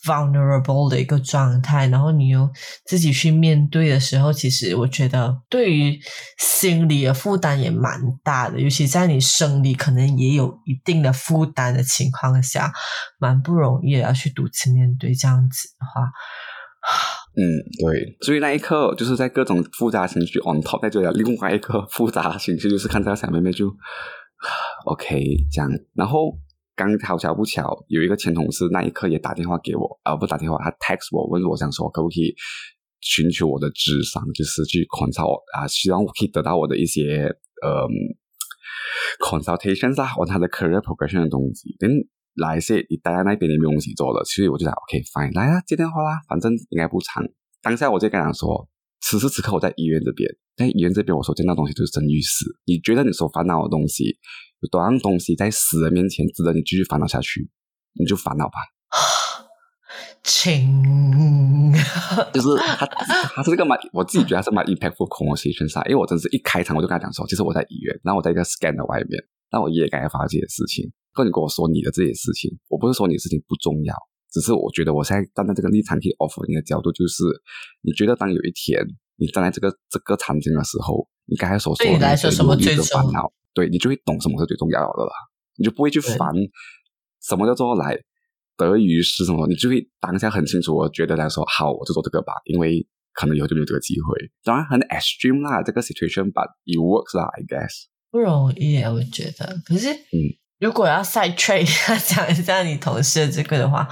vulnerable 的一个状态，然后你又自己去面对的时候，其实我觉得对于心理的负担也蛮大的，尤其在你生理可能也有一定的负担的情况下，蛮不容易的要去独自面对这样子的话。嗯，对，所以那一刻就是在各种复杂情绪 on top，再就有另外一个复杂情绪，就是看这个小妹妹就 OK 这样，然后刚好巧不巧有一个前同事那一刻也打电话给我，啊、不打电话，他 text 我问我想说可不可以寻求我的智商，就是去 consult 啊，希望我可以得到我的一些呃 consultations 啊，我他的 career progression 的东西，跟来些你待在那边也没有东西做了，所以我就想 OK fine，来啊，接电话啦，反正应该不长。当下我就跟他说，此时此刻我在医院这边，在医院这边我所见到的东西就是生与死。你觉得你所烦恼的东西，有多样东西在死人面前值得你继续烦恼下去，你就烦恼吧。情，就是他，他是一个蛮，我自己觉得他是蛮 impactful conversation 上，因为我真是一开场我就跟他讲说，其实我在医院，然后我在一个 scan 的外面，那我爷爷刚才发生这些事情，跟你跟我说你的这些事情，我不是说你的事情不重要，只是我觉得我现在站在这个立场可以 offer 你的角度，就是你觉得当有一天你站在这个这个场景的时候，你刚才所说的对你来说什么最重跟烦恼，对你就会懂什么是最重要的了，你就不会去对烦什么叫做来得于失什么，你就会当下很清楚，我觉得来说好，我就做这个吧，因为可能以后就没有这个机会。当然很 extreme 啦，这个 situation，but it works 啦，I guess。不容易耶，我觉得。可是，嗯，如果要 side trade 讲一下你同事的这个的话，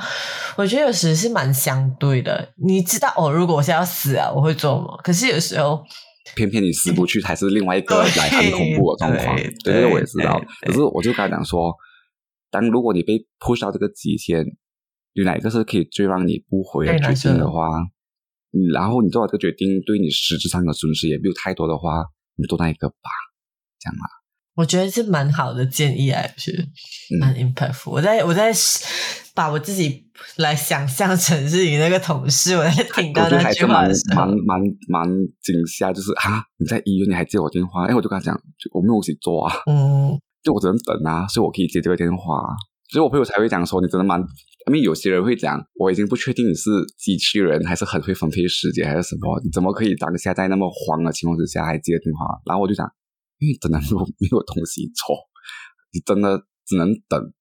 我觉得有时是蛮相对的。你知道哦，如果我现在要死啊，我会做什么？可是有时候，偏偏你死不去，还是另外一个来很恐怖的状况。对对，这个我也知道。可是我就跟他讲说，当如果你被 push 到这个极限，有哪一个是可以最让你不回的决定的话，嗯然后你做了这个决定，对你实质上的损失也没有太多的话，你做那一个吧，这样啊。我觉得是蛮好的建议来，是嗯蛮 impactful。我在我在把我自己来想象成是你那个同事，我在听到那句还是蛮话的时候蛮，蛮蛮惊吓，就是啊，你在医院你还接我电话，哎，我就跟他讲，我没有东西做啊，嗯，就我只能等啊，所以我可以接这个电话啊。所以我朋友才会讲说，你真的蛮，因为有些人会讲，我已经不确定你是机器人还是很会分配时间还是什么，你怎么可以当下在那么慌的情况之下还接电话？然后我就讲，因为真的没有没有东西做，你真的只能等，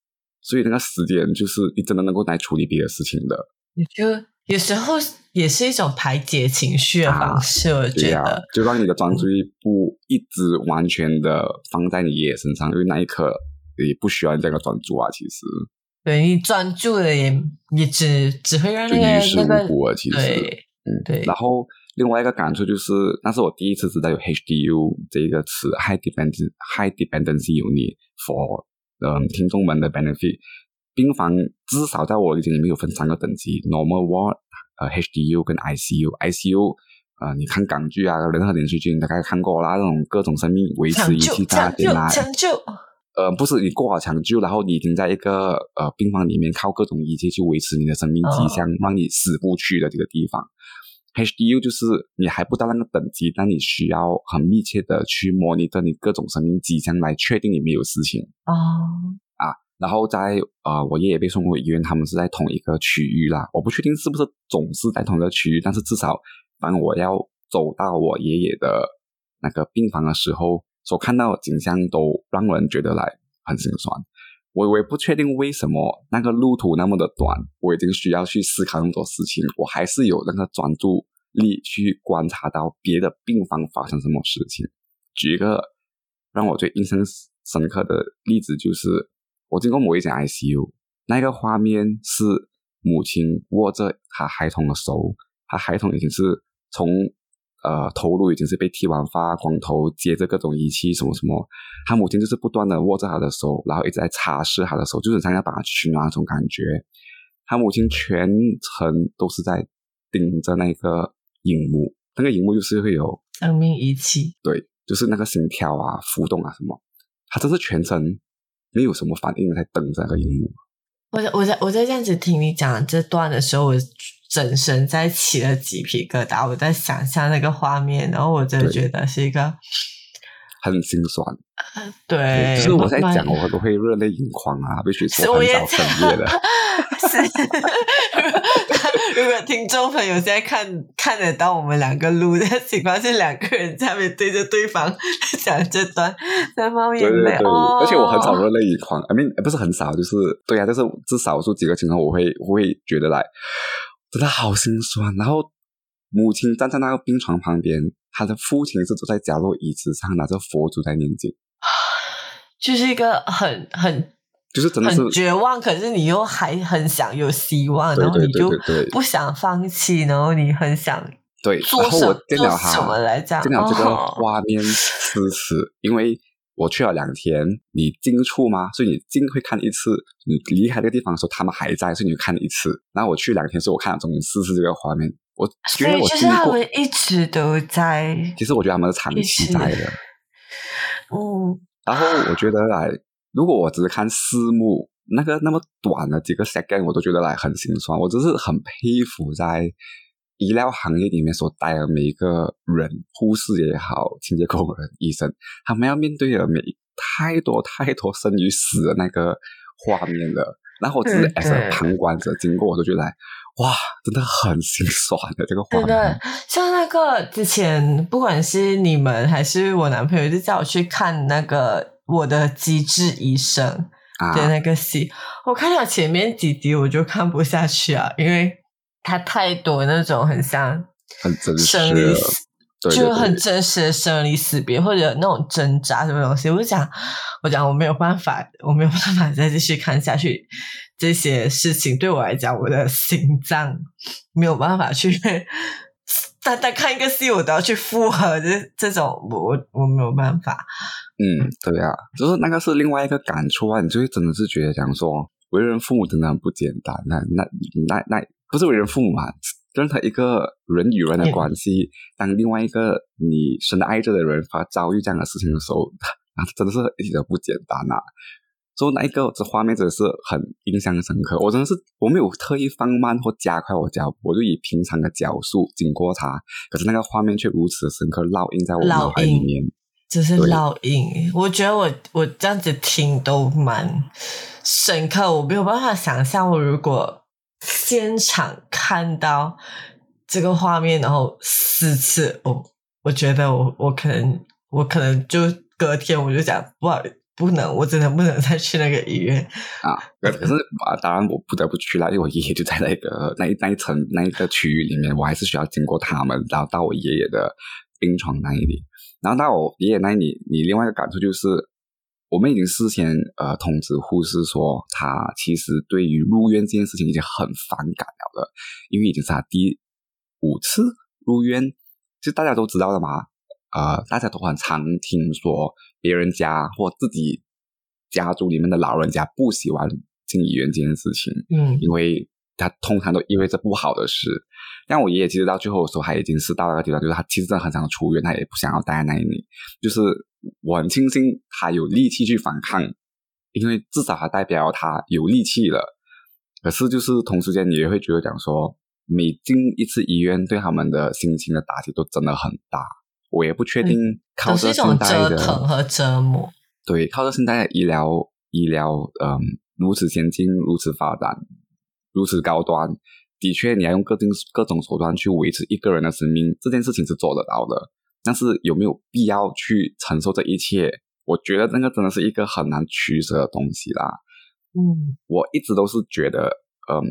所以那个时间就是你真的能够来处理别的事情的。你就有时候也是一种排解情绪的方式，我、觉得。就让你的专注力不一直完全的放在你爷爷身上，因为那一刻也不需要你这个专注啊，其实对你专注的也也只只会让就那于事无个那个补了。其实，对嗯，对然后另外一个感触就是，那是我第一次知道有 HDU 这一个词，High Dependency High Dependency Unit for 嗯听众们的 benefit。病房至少在我理解里面有分三个等级：normal ward、呃 HDU 跟 ICU，ICU 呃，你看港剧啊，任何连续剧你大概看过啦，那种各种生命维持仪器抢救抢救，呃，不是你过好抢救，然后你已经在一个呃病房里面靠各种仪器去维持你的生命迹象，让你死不去的这个地方。HDU 就是你还不到那个等级，但你需要很密切的去模拟着你各种生命迹象来确定你没有事情。哦，啊然后在呃，我爷爷被送回医院，他们是在同一个区域啦。我不确定是不是总是在同一个区域，但是至少当我要走到我爷爷的那个病房的时候，所看到的景象都让人觉得来很心酸。我我也不确定为什么那个路途那么的短，我已经需要去思考那么多事情，我还是有那个专注力去观察到别的病房发生什么事情。举一个让我最印象深刻的例子，就是我经过某一间 ICU，那个画面是母亲握着她孩童的手，她孩童已经是从呃头颅已经是被剃完发，光头接着各种仪器什么什么，他母亲就是不断的握着他的手，然后一直在擦拭他的手，就是像要把他取暖那种感觉。他母亲全程都是在盯着那个荧幕，那个荧幕就是会有生命仪器，对，就是那个心跳啊、浮动啊什么，他真是全程没有什么反应在等着那个荧幕。我在我在我在这样子听你讲这段的时候，我整身在起了鸡皮疙瘩。我在想象那个画面，然后我真的觉得是一个很心酸，对，就是我在讲，我都会热泪盈眶啊，必须是说很少哽咽的。是，如果听众朋友现在看看得到我们两个录的情况，是两个人在那边对着对方讲这段，在冒眼泪对对对，哦。而且我很少热泪盈眶，I mean 不是很少，就是对啊，但是至少数几个情况，我会我会觉得来真的好心酸。然后母亲站在那个病床旁边，她的父亲是坐在角落椅子上拿着佛珠在念经，就是一个很很就是真的是很绝望，可是你又还很想有希望，对对然后你就不想放弃，然后你很想对，做然后我什做见了什么他，来这样见了这个哦。画面四次，因为我去了两天，你进出吗，所以你进会看一次，你离开这个地方的时候，他们还在，所以你看一次。然后我去两天，所以我看了总共四次这个画面。我觉得我经过，他们一直都在，其实我觉得他们是长期在的。嗯，然后我觉得来，如果我只是看四幕，那个那么短的几个 second，我都觉得来很心酸。我只是很佩服在医疗行业里面所待的每一个人，护士也好，清洁工人、医生，他们要面对的每太多太多生与死的那个画面了。然后我只是对 as a 旁观者经过，我都觉得，哇，真的很心酸的这个画对面。对，像那个之前，不管是你们还是我男朋友，就叫我去看那个《我的机智医生》啊，的那个戏，我看到前面几集我就看不下去啊，因为它太多那种很像很真实的就很真实的生离死别，或者那种挣扎什么东西。我讲，我讲我没有办法，我没有办法再继续看下去这些事情。对我来讲，我的心脏没有办法去。单单看一个戏，我都要去复合这这种，我我我没有办法。嗯，对啊，就是那个是另外一个感触啊，你就会真的是觉得讲说，为人父母真的很不简单。那那那那不是为人父母嘛，任何一个人与人的关系，当另外一个你深爱着的人发遭遇这样的事情的时候，那真的是一点都不简单啊。所以那一个这画面真的是很印象深刻，我真的是我没有特意放慢或加快我脚步，我就以平常的脚速经过它，可是那个画面却如此深刻烙印在我脑海里面。就是烙印。我觉得我 我这样子听都蛮深刻，我没有办法想象，我如果现场看到这个画面，然后四次，我我觉得我我可能我可能就隔天我就讲不好不能，我真的不能再去那个医院。啊，可可是啊，当然我不得不去了，因为我爷爷就在那个那一那一层那一个区域里面，我还是需要经过他们，然后到我爷爷的病床那里。然后到我爷爷那里，你另外一个感触就是，我们已经事先呃通知护士说，他其实对于入院这件事情已经很反感了的，因为已经是他第五次入院，其实大家都知道的嘛，呃，大家都很常听说别人家或自己家族里面的老人家不喜欢进医院这件事情，嗯。因为它通常都意味着不好的事。但我爷爷其实到最后的时候，他已经是到那个地方，就是他其实真的很想出院，他也不想要待在那里。就是我很庆幸他有力气去反抗，因为至少他代表他有力气了。可是就是同时间，你也会觉得讲说，每进一次医院，对他们的心情的打击都真的很大。我也不确定靠都是一种折腾的和折磨。对，靠着现在的医疗医疗，嗯，如此先进，如此发展，如此高端，的确，你要用各种各种手段去维持一个人的生命，这件事情是做得到的。但是有没有必要去承受这一切？我觉得那个真的是一个很难取舍的东西啦。嗯，我一直都是觉得，嗯，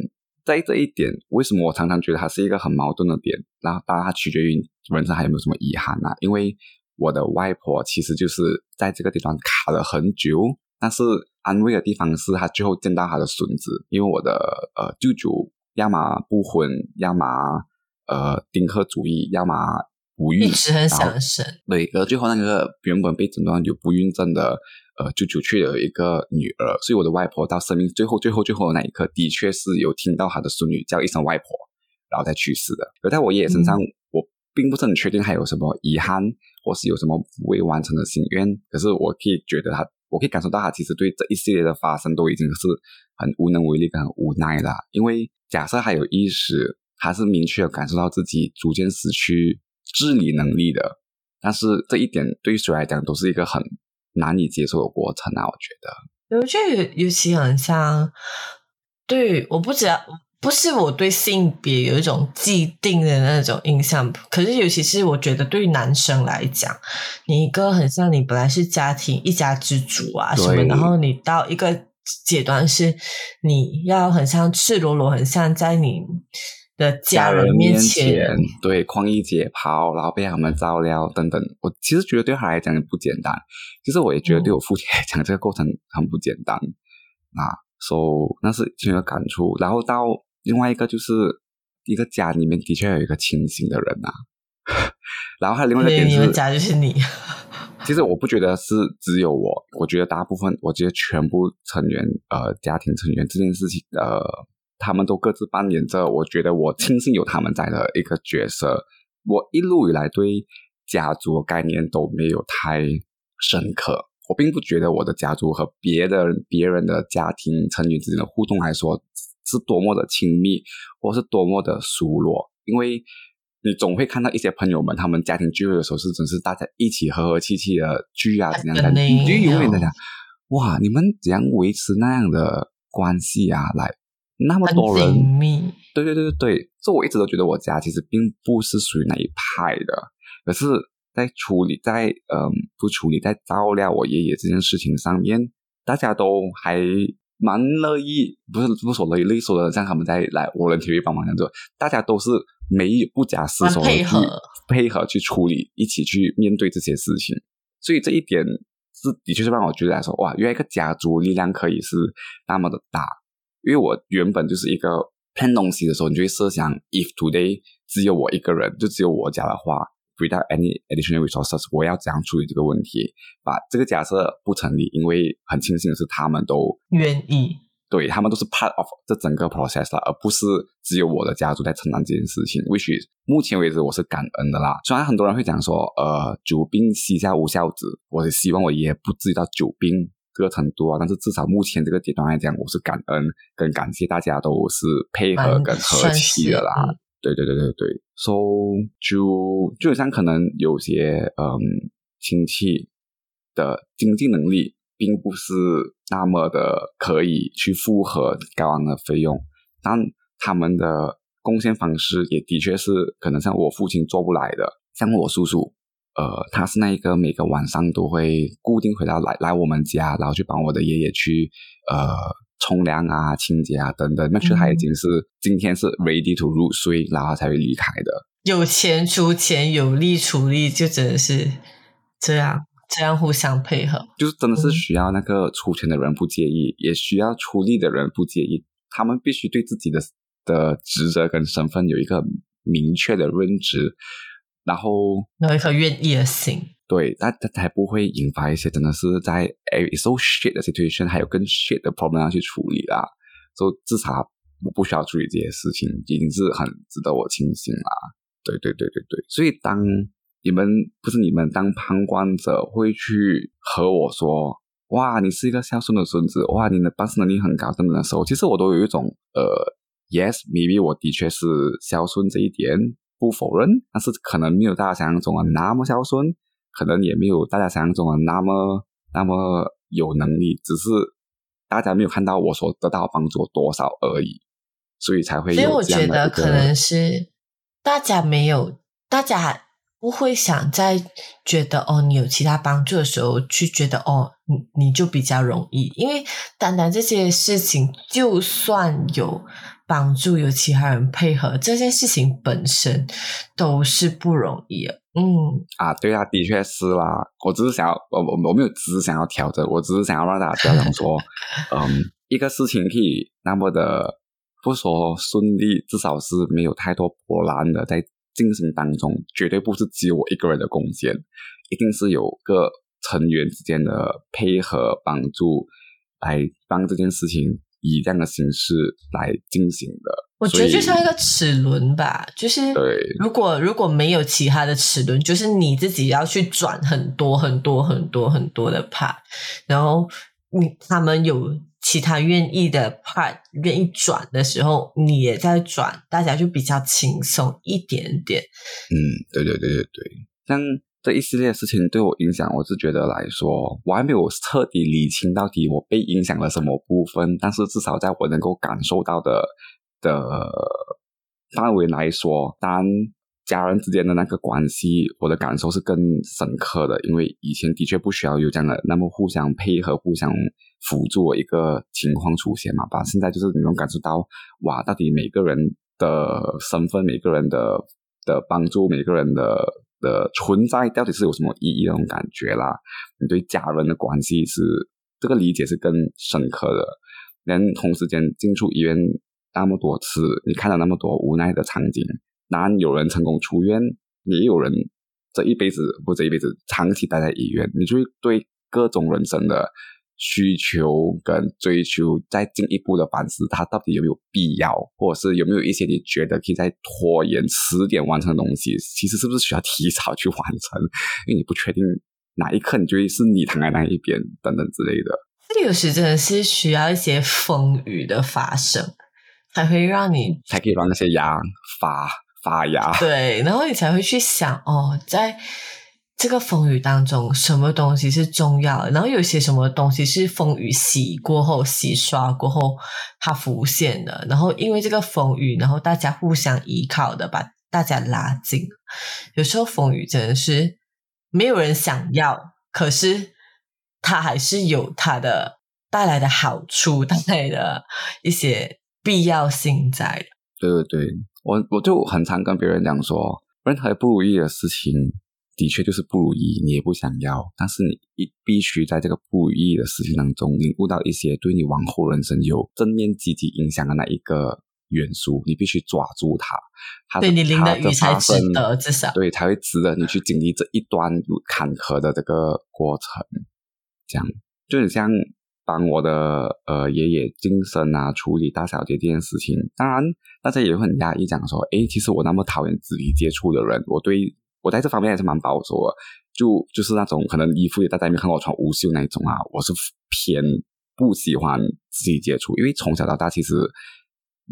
在这一点，为什么我常常觉得它是一个很矛盾的点？然后当然它取决于人生还有没有什么遗憾啊。因为我的外婆其实就是在这个地方卡了很久，但是安慰的地方是他最后见到他的孙子，因为我的呃舅舅要么不婚，要么呃丁克主义，要么不孕，一直很想生。对，而最后那个原本被诊断有不孕症的呃舅舅却有一个女儿，所以我的外婆到生命最后最后最后的那一刻，的确是有听到她的孙女叫一声外婆，然后再去世的。而在我爷爷身上，我并不是很确定还有什么遗憾，或是有什么未完成的心愿。可是我可以觉得他，我可以感受到他其实对这一系列的发生都已经是很无能为力、跟很无奈了。因为假设还有意识，他是明确的感受到自己逐渐失去自理能力的。但是这一点对于谁来讲都是一个很难以接受的过程啊，我觉得。我觉得尤其很像，对，我不知道，不是我对性别有一种既定的那种印象，可是尤其是我觉得对于男生来讲，你一个很像你本来是家庭一家之主啊什么，然后你到一个阶段是你要很像赤裸裸，很像在你的家人面前，对旷逸解剖，然后被他们照料等等。我其实觉得对他来讲也不简单，其实我也觉得对我父亲来讲，这个过程很不简单啊。所、以那是挺有感触。然后到另外一个就是一个家里面的确有一个清醒的人啊，然后还有另外一个对，点是你们，家就是你，其实我不觉得是只有我，我觉得大部分，我觉得全部成员，呃，家庭成员这件事情，呃，他们都各自扮演着，我觉得我庆幸有他们在的一个角色。我一路以来对家族的概念都没有太深刻，我并不觉得我的家族和别的别人的家庭成员之间的互动来说是多么的亲密，或是多么的疏落，因为你总会看到一些朋友们，他们家庭聚会的时候是真是大家一起和和气气的聚啊，怎样的，很你就永远在讲，哇，你们怎样维持那样的关系啊？来，那么多人。对对对对对，这我一直都觉得我家其实并不是属于那一派的，可是，在处理在嗯不处理在照料我爷爷这件事情上面，大家都还蛮乐意，不是不是说乐意，乐意说的像他们在来我人体育帮忙这样做，大家都是没有不假思索的去配合配合去处理，一起去面对这些事情，所以这一点是的确是让我觉得来说，哇，原来一个家族力量可以是那么的大。因为我原本就是一个 plan 东西的时候，你就会设想，if today 只有我一个人，就只有我家的话，without any additional resources，我要怎样处理这个问题？把这个假设不成立，因为很庆幸的是，他们都愿意，对他们都是 part of 这整个 process 啦，而不是只有我的家族在承担这件事情。which is 目前为止我是感恩的啦。虽然很多人会讲说，呃，久病膝下无孝子，我也希望我爷爷不至于到久病这个程度啊。但是至少目前这个阶段来讲，我是感恩跟感谢大家都是配合跟和气的啦。对对对对对，so 就就像可能有些嗯亲戚的经济能力并不是那么的可以去负荷高昂的费用，但他们的贡献方式也的确是可能像我父亲做不来的，像我叔叔。呃，他是那一个每个晚上都会固定回到来来我们家，然后去帮我的爷爷去呃冲凉啊、清洁啊等等。那确他已经是、今天是 ready to 入睡，然后才会离开的。有钱出钱，有力出力，就真的是这样，这样互相配合。就是真的是嗯需要那个出钱的人不介意，也需要出力的人不介意。他们必须对自己的的职责跟身份有一个明确的认知，然后有一颗愿意的心，对，他他才不会引发一些真的是在哎 so shit 的 situation，还有更 shit 的 problem 要去处理啦。所以至少我不需要处理这些事情，已经是很值得我庆幸啦。对对对对对，所以当你们不是你们当旁观者会去和我说，哇，你是一个孝顺的孙子，哇，你的办事能力很高等等的时候，其实我都有一种呃，yes，maybe 我的确是孝顺这一点不否认，但是可能没有大家想象中的那么孝顺，可能也没有大家想象中的那么那么有能力，只是大家没有看到我所得到帮助多少而已，所以才会有所以我觉得可能是大家没有，大家不会想在觉得哦，你有其他帮助的时候去觉得哦，你你就比较容易，因为单单这些事情，就算有帮助，有其他人配合，这件事情本身都是不容易的。嗯，啊，对啊，的确是啦。我只是想要，我我我没有只是想要调整，我只是想要让大家知道说，嗯，一个事情可以那么的不说顺利，至少是没有太多波澜的在进行当中，绝对不是只有我一个人的贡献，一定是有个成员之间的配合帮助，来帮这件事情以这样的形式来进行的。我觉得就像一个齿轮吧，就是如果如果没有其他的齿轮，就是你自己要去转很多很多很多很多的 part，然后你他们有其他愿意的 part 愿意转的时候，你也在转，大家就比较轻松一点点。嗯，对对对对对，像这一系列事情对我影响，我是觉得来说，我还没有彻底理清到底我被影响了什么部分，但是至少在我能够感受到的的范围来说，当然家人之间的那个关系，我的感受是更深刻的，因为以前的确不需要有这样的那么互相配合、互相辅助一个情况出现嘛吧。现在就是你能感受到，哇，到底每个人的身份、每个人的的帮助、每个人的的存在，到底是有什么意义那种感觉啦。你对家人的关系是这个理解是更深刻的。连同时间进出医院那么多次，你看到那么多无奈的场景，当有人成功出院，也有人这一辈子不这一辈子长期待在医院，你就会对各种人生的需求跟追求再进一步的反思，它到底有没有必要，或者是有没有一些你觉得可以再拖延迟点完成的东西，其实是不是需要提早去完成？因为你不确定哪一刻你就会是你躺在那一边等等之类的。这里有时真的是需要一些风雨的发生，才会让你才可以让那些芽发发芽。对，然后你才会去想哦，在这个风雨当中，什么东西是重要？然后有些什么东西是风雨洗过后、洗刷过后它浮现的。然后因为这个风雨，然后大家互相依靠的，把大家拉近。有时候风雨真的是没有人想要，可是它还是有它的带来的好处，带来的一些必要性在的。对对对，我我就很常跟别人讲说，任何不如意的事情，的确就是不如意，你也不想要，但是你一必须在这个不如意的事情当中领悟到一些对你往后人生有正面积极影响的那一个元素，你必须抓住它，它对你淋它的的雨才值得，至少对，才会值得你去经历这一段坎坷的这个过程。这样，就很像帮我的呃爷爷晋升啊，处理大小姐这件事情。当然，大家也会很压抑，讲说，诶，其实我那么讨厌肢体接触的人，我对我在这方面还是蛮保守的。就就是那种可能衣服也大家没看过我穿无袖那一种啊，我是偏不喜欢肢体接触，因为从小到大其实。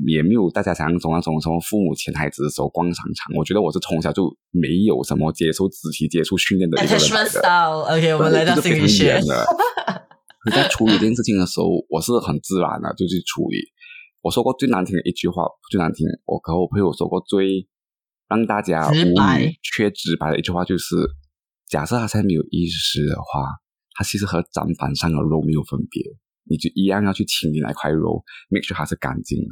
也没有大家想象中那种什么父母牵孩子的时候逛商场，我觉得我是从小就没有什么接受肢体接触训练的一个人来 attachment 的。style。OK，我们来到就是心理学非常严。的。你在处理这件事情的时候，我是很自然的就去处理。我说过最难听的一句话，最难听，我和我朋友说过最让大家无语却直白的一句话，就是：假设他现在没有意识的话，他其实和砧板上的肉没有分别，你就一样要去清理那块肉，make sure 它是干净的。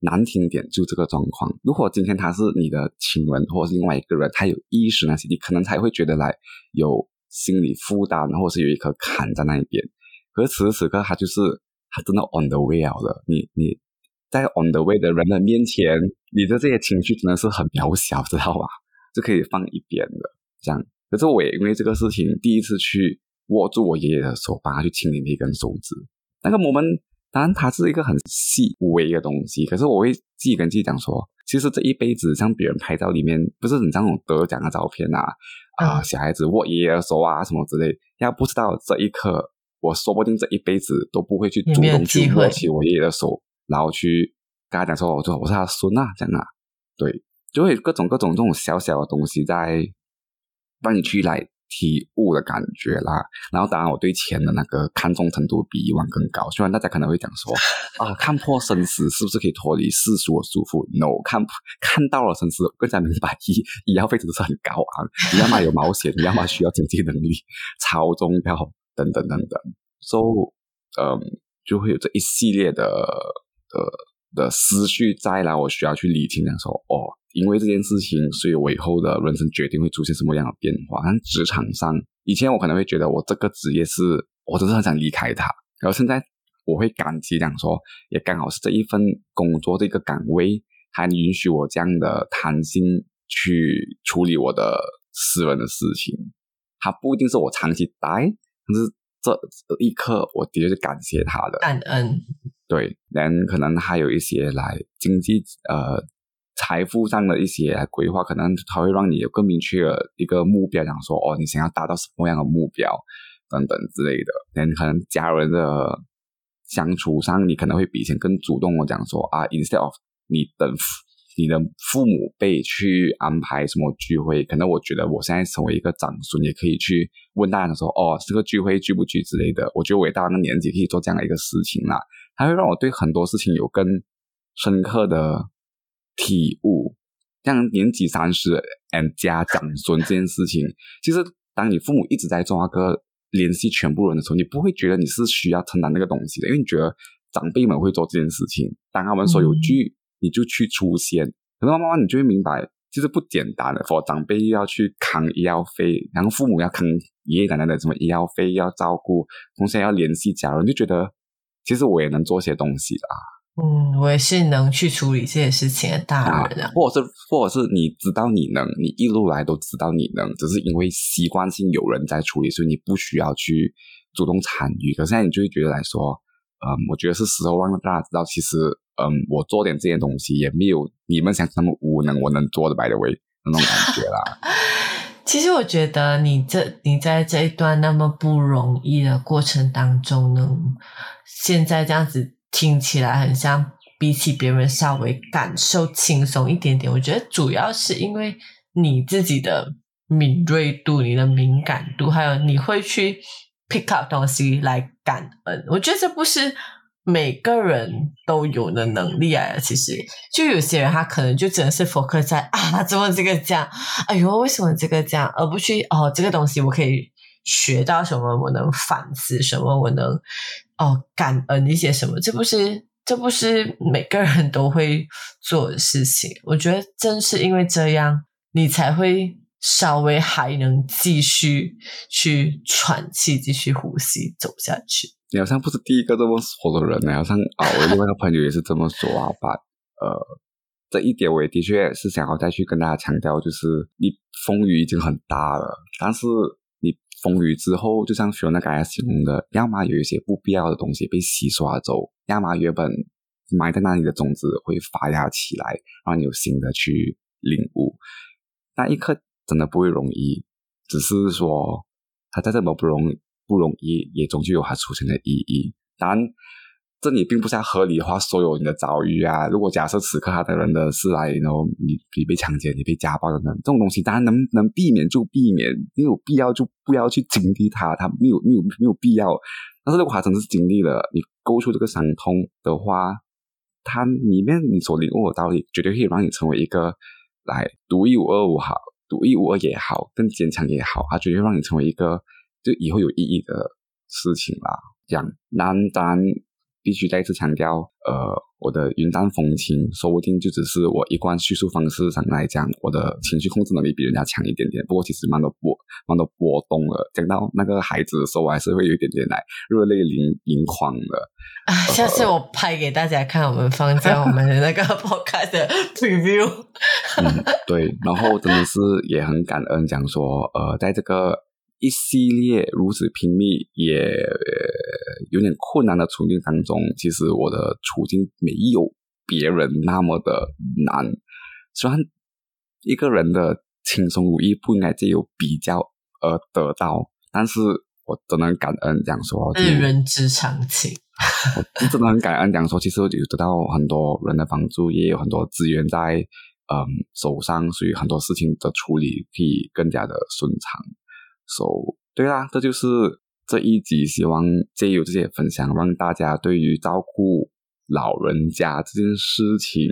难听点就这个状况。如果今天他是你的亲人，或者是另外一个人，他有意识那些，你可能才会觉得来有心理负担，或者是有一颗坎在那一边。可是此时此刻，他就是他真的 on the way 了。你你在 on the way 的人的面前，你的这些情绪真的是很渺小，知道吧？是可以放一边的。这样，可是我也因为这个事情，第一次去握住我爷爷的手，帮他去清理那根手指。那个 moment 当然它是一个很细微的东西，可是我会自己跟自己讲说，其实这一辈子像别人拍照里面，不是很像那种得奖的照片啊，啊，嗯小孩子握爷爷的手啊什么之类，要不知道这一刻，我说不定这一辈子都不会去主动去握起我爷爷的手，然后去跟他讲说，我说我是他孙啊，这样啊，对，就会各种各种这种小小的东西在帮你去来体悟的感觉啦。然后当然我对钱的那个看重程度比以往更高，虽然大家可能会讲说 啊，看破生死是不是可以脱离世俗的束缚？No，看看到了生死，更加明白医医药费真的是很高昂，你要么有保险，你要么需要经济能力，超重要等等等等。So，嗯，就会有这一系列的的的思绪在啦，我需要去理清，讲说哦，因为这件事情，所以我以后的人生决定会出现什么样的变化。但职场上，以前我可能会觉得我这个职业是我真的很想离开它，然后现在我会感激，讲说也刚好是这一份工作这个岗位，还允许我这样的弹性去处理我的私人的事情。它不一定是我长期待，但是这这一刻我的确是感谢他的。感恩，对，然可能还有一些来经济呃财富上的一些规划，可能它会让你有更明确的一个目标，讲说哦，你想要达到什么样的目标等等之类的。然可能家人的相处上，你可能会比以前更主动的讲说啊，instead of 你等你的父母辈去安排什么聚会，可能我觉得我现在成为一个长孙，也可以去问大家说哦，这个聚会聚不聚之类的。我觉得我也到那年纪可以做这样的一个事情啦。它会让我对很多事情有更深刻的体悟。像年纪三十 and 加长孙这件事情，其实当你父母一直在做那个联系全部人的时候，你不会觉得你是需要承担那个东西的，因为你觉得长辈们会做这件事情。当他们说有聚，你就去出现。可是慢慢慢你就会明白，其实不简单的。for 长辈要去扛医药费，然后父母要扛爷爷奶奶的什么医药费要照顾，同时要联系家人，就觉得其实我也能做些东西啦。嗯，我也是能去处理这些事情的大人啊。或者是或者是你知道你能，你一路来都知道你能，只是因为习惯性有人在处理，所以你不需要去主动参与。可是现在你就会觉得来说，嗯，我觉得是时候让大家知道，其实，嗯，我做点这些东西也没有你们想那么无能，我能做的，by the way 那种感觉啦。其实我觉得你这你在这一段那么不容易的过程当中呢，现在这样子听起来很像比起别人稍微感受轻松一点点。我觉得主要是因为你自己的敏锐度、你的敏感度，还有你会去 pick up 东西来感恩。我觉得这不是每个人都有的能力啊。其实，就有些人他可能就真的是 focus 在啊，怎么这个这样？哎呦，为什么这个这样？而不去哦，这个东西我可以学到什么？我能反思什么？我能哦感恩一些什么？这不是这不是每个人都会做的事情。我觉得正是因为这样，你才会稍微还能继续去喘气，继续呼吸，走下去。你好像不是第一个这么说的人呢，好像啊，我另外一个朋友也是这么说啊。把呃，这一点我也的确是想要再去跟大家强调，就是你风雨已经很大了，但是你风雨之后，就像 Fiona 刚才形容的，要么有一些不必要的东西被洗刷走，要么原本埋在那里的种子会发芽起来，让你有新的去领悟。那一刻真的不会容易，只是说它在这么不容易。不容易，也终究有它出现的意义。当然，这里并不是要合理化所有你的遭遇啊。如果假设此刻他的人的是来，然后你你被强奸、你被家暴等等，这种东西当然能能避免就避免，没有必要就不要去经历它，它没有没有没有必要。但是如果他真的是经历了，你勾出这个伤痛的话，它里面你所领悟的道理，绝对可以让你成为一个来独一无二也好，独一无二也好，更坚强也好，它绝对让你成为一个。就以后有意义的事情啦，这样。那当然必须再次强调，呃，我的云淡风轻，说不定就只是我一贯叙述方式上来讲，我的情绪控制能力比人家强一点点。不过其实蛮多波，蛮多波动了。讲到那个孩子的时候，我还是会有一点点来热泪盈盈眶的。啊，下次我拍给大家看，我们放在我们的那个 podcast 的 preview。嗯，对。然后真的是也很感恩，讲说，呃，在这个。一系列如此拼命也有点困难的处境当中，其实我的处境没有别人那么的难。虽然一个人的轻松如意不应该借由比较而得到，但是我真的很感恩讲说，是人之常情。我真的很感恩讲说，其实有得到很多人的帮助，也有很多资源在嗯手上，所以很多事情的处理可以更加的顺畅。So，对啦，这就是这一集，希望借由这些分享，让大家对于照顾老人家这件事情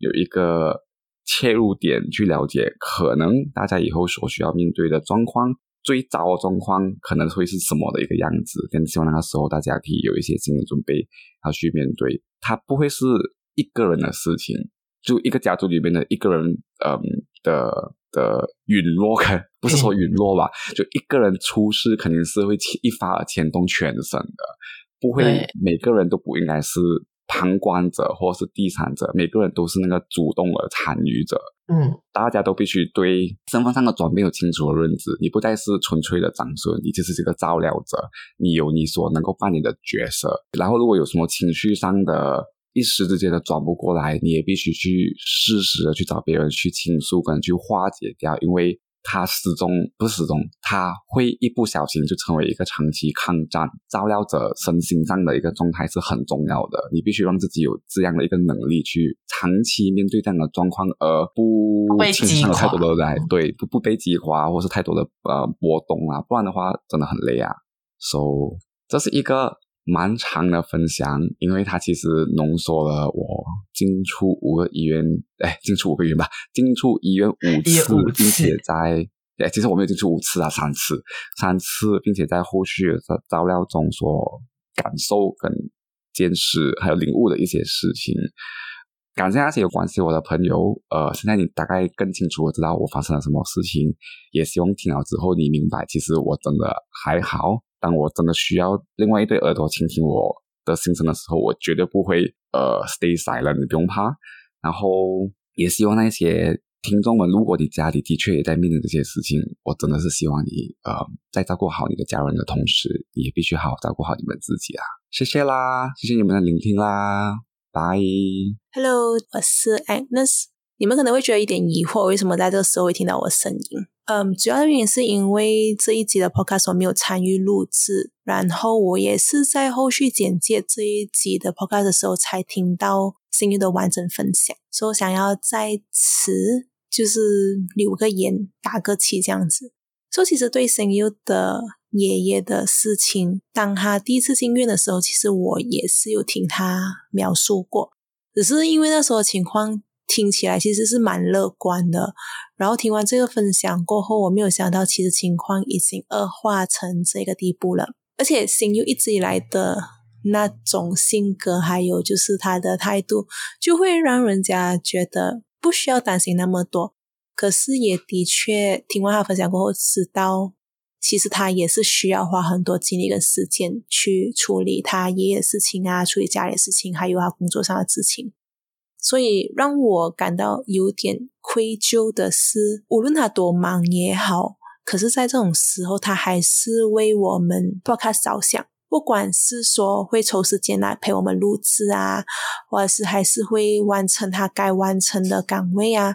有一个切入点去了解，可能大家以后所需要面对的状况，最糟的状况可能会是什么的一个样子。但希望那个时候大家可以有一些心理准备，要去面对，它不会是一个人的事情，就一个家族里面的一个人，嗯的。的陨落，不是说陨落吧？就一个人出事，肯定是会一发而牵动全身的，不会每个人都不应该是旁观者或是第三者，每个人都是那个主动的参与者。嗯，大家都必须对身份上的转变有清楚的认知，你不再是纯粹的长孙，你就是这个照料者，你有你所能够扮演的角色。然后，如果有什么情绪上的，一时之间的转不过来，你也必须去适时的去找别人去倾诉，跟去化解掉，因为他始终不是始终，他会一不小心就成为一个长期抗战照料者身心上的一个状态是很重要的。你必须让自己有这样的一个能力去长期面对这样的状况，而不倾向太多的来对不不被激化，或是太多的呃波动啊，不然的话真的很累啊。So 这是一个。蛮长的分享，因为它其实浓缩了我进出五个医院，哎，进出五个医院吧，进出医院五次，并且在，哎，其实我没有进出五次啊，三次，三次，并且在后续的照料中所感受跟见识还有领悟的一些事情，感谢那些有关系我的朋友，呃，现在你大概更清楚知道我发生了什么事情，也希望听了之后你明白，其实我真的还好。当我真的需要另外一对耳朵倾听我的心声的时候，我绝对不会呃 stay silent，你不用怕。然后也希望那些听众们，如果你家里的确也在面临这些事情，我真的是希望你呃在照顾好你的家人的同时，也必须好好照顾好你们自己啊！谢谢啦，谢谢你们的聆听啦，拜。Hello，我是 Agnes。你们可能会觉得一点疑惑，为什么在这个时候会听到我的声音？嗯，主要的原因是因为这一集的 podcast 我没有参与录制，然后我也是在后续简介这一集的 podcast 的时候才听到声音的完整分享，所以我想要在此就是留个言，打个气这样子。说其实对声优的爷爷的事情，当他第一次进院的时候，其实我也是有听他描述过，只是因为那时候的情况。听起来其实是蛮乐观的，然后听完这个分享过后，我没有想到其实情况已经恶化成这个地步了。而且新佑一直以来的那种性格，还有就是他的态度，就会让人家觉得不需要担心那么多。可是也的确听完他分享过后，知道其实他也是需要花很多精力跟时间去处理他爷爷的事情啊，处理家里的事情，还有他工作上的事情。所以让我感到有点愧疚的是，无论他多忙也好，可是，在这种时候，他还是为我们 podcast 着想。不管是说会抽时间来陪我们录制啊，或者是还是会完成他该完成的岗位啊，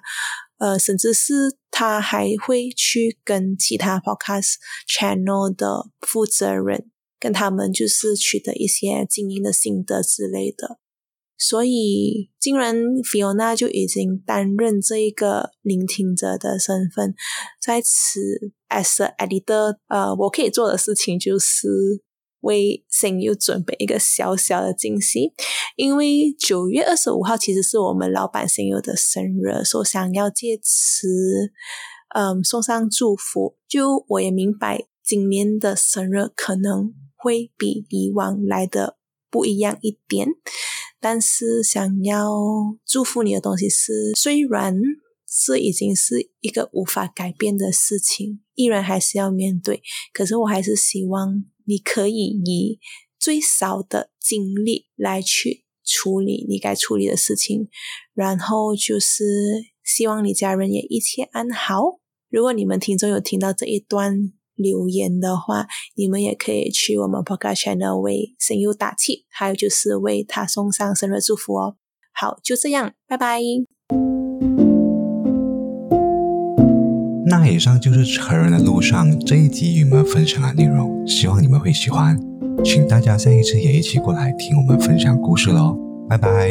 呃，甚至是他还会去跟其他 podcast channel 的负责人，跟他们就是取得一些经营的心得之类的。所以，竟然 Fiona 就已经担任这一个聆听者的身份，在此 as a editor，呃，我可以做的事情就是为声优准备一个小小的惊喜，因为九月二十五号其实是我们老板声优的生日，所以想要借此，嗯，送上祝福。就我也明白，今年的生日可能会比以往来的不一样一点。但是想要祝福你的东西是，虽然这已经是一个无法改变的事情，依然还是要面对。可是我还是希望你可以以最少的精力来去处理你该处理的事情，然后就是希望你家人也一切安好。如果你们听众有听到这一段留言的话，你们也可以去我们 Podcast Channel 为声优打气，还有就是为他送上生日祝福哦。好，就这样，拜拜。那以上就是成人的路上这一集与你们分享的内容，希望你们会喜欢。请大家下一次也一起过来听我们分享故事喽，拜拜。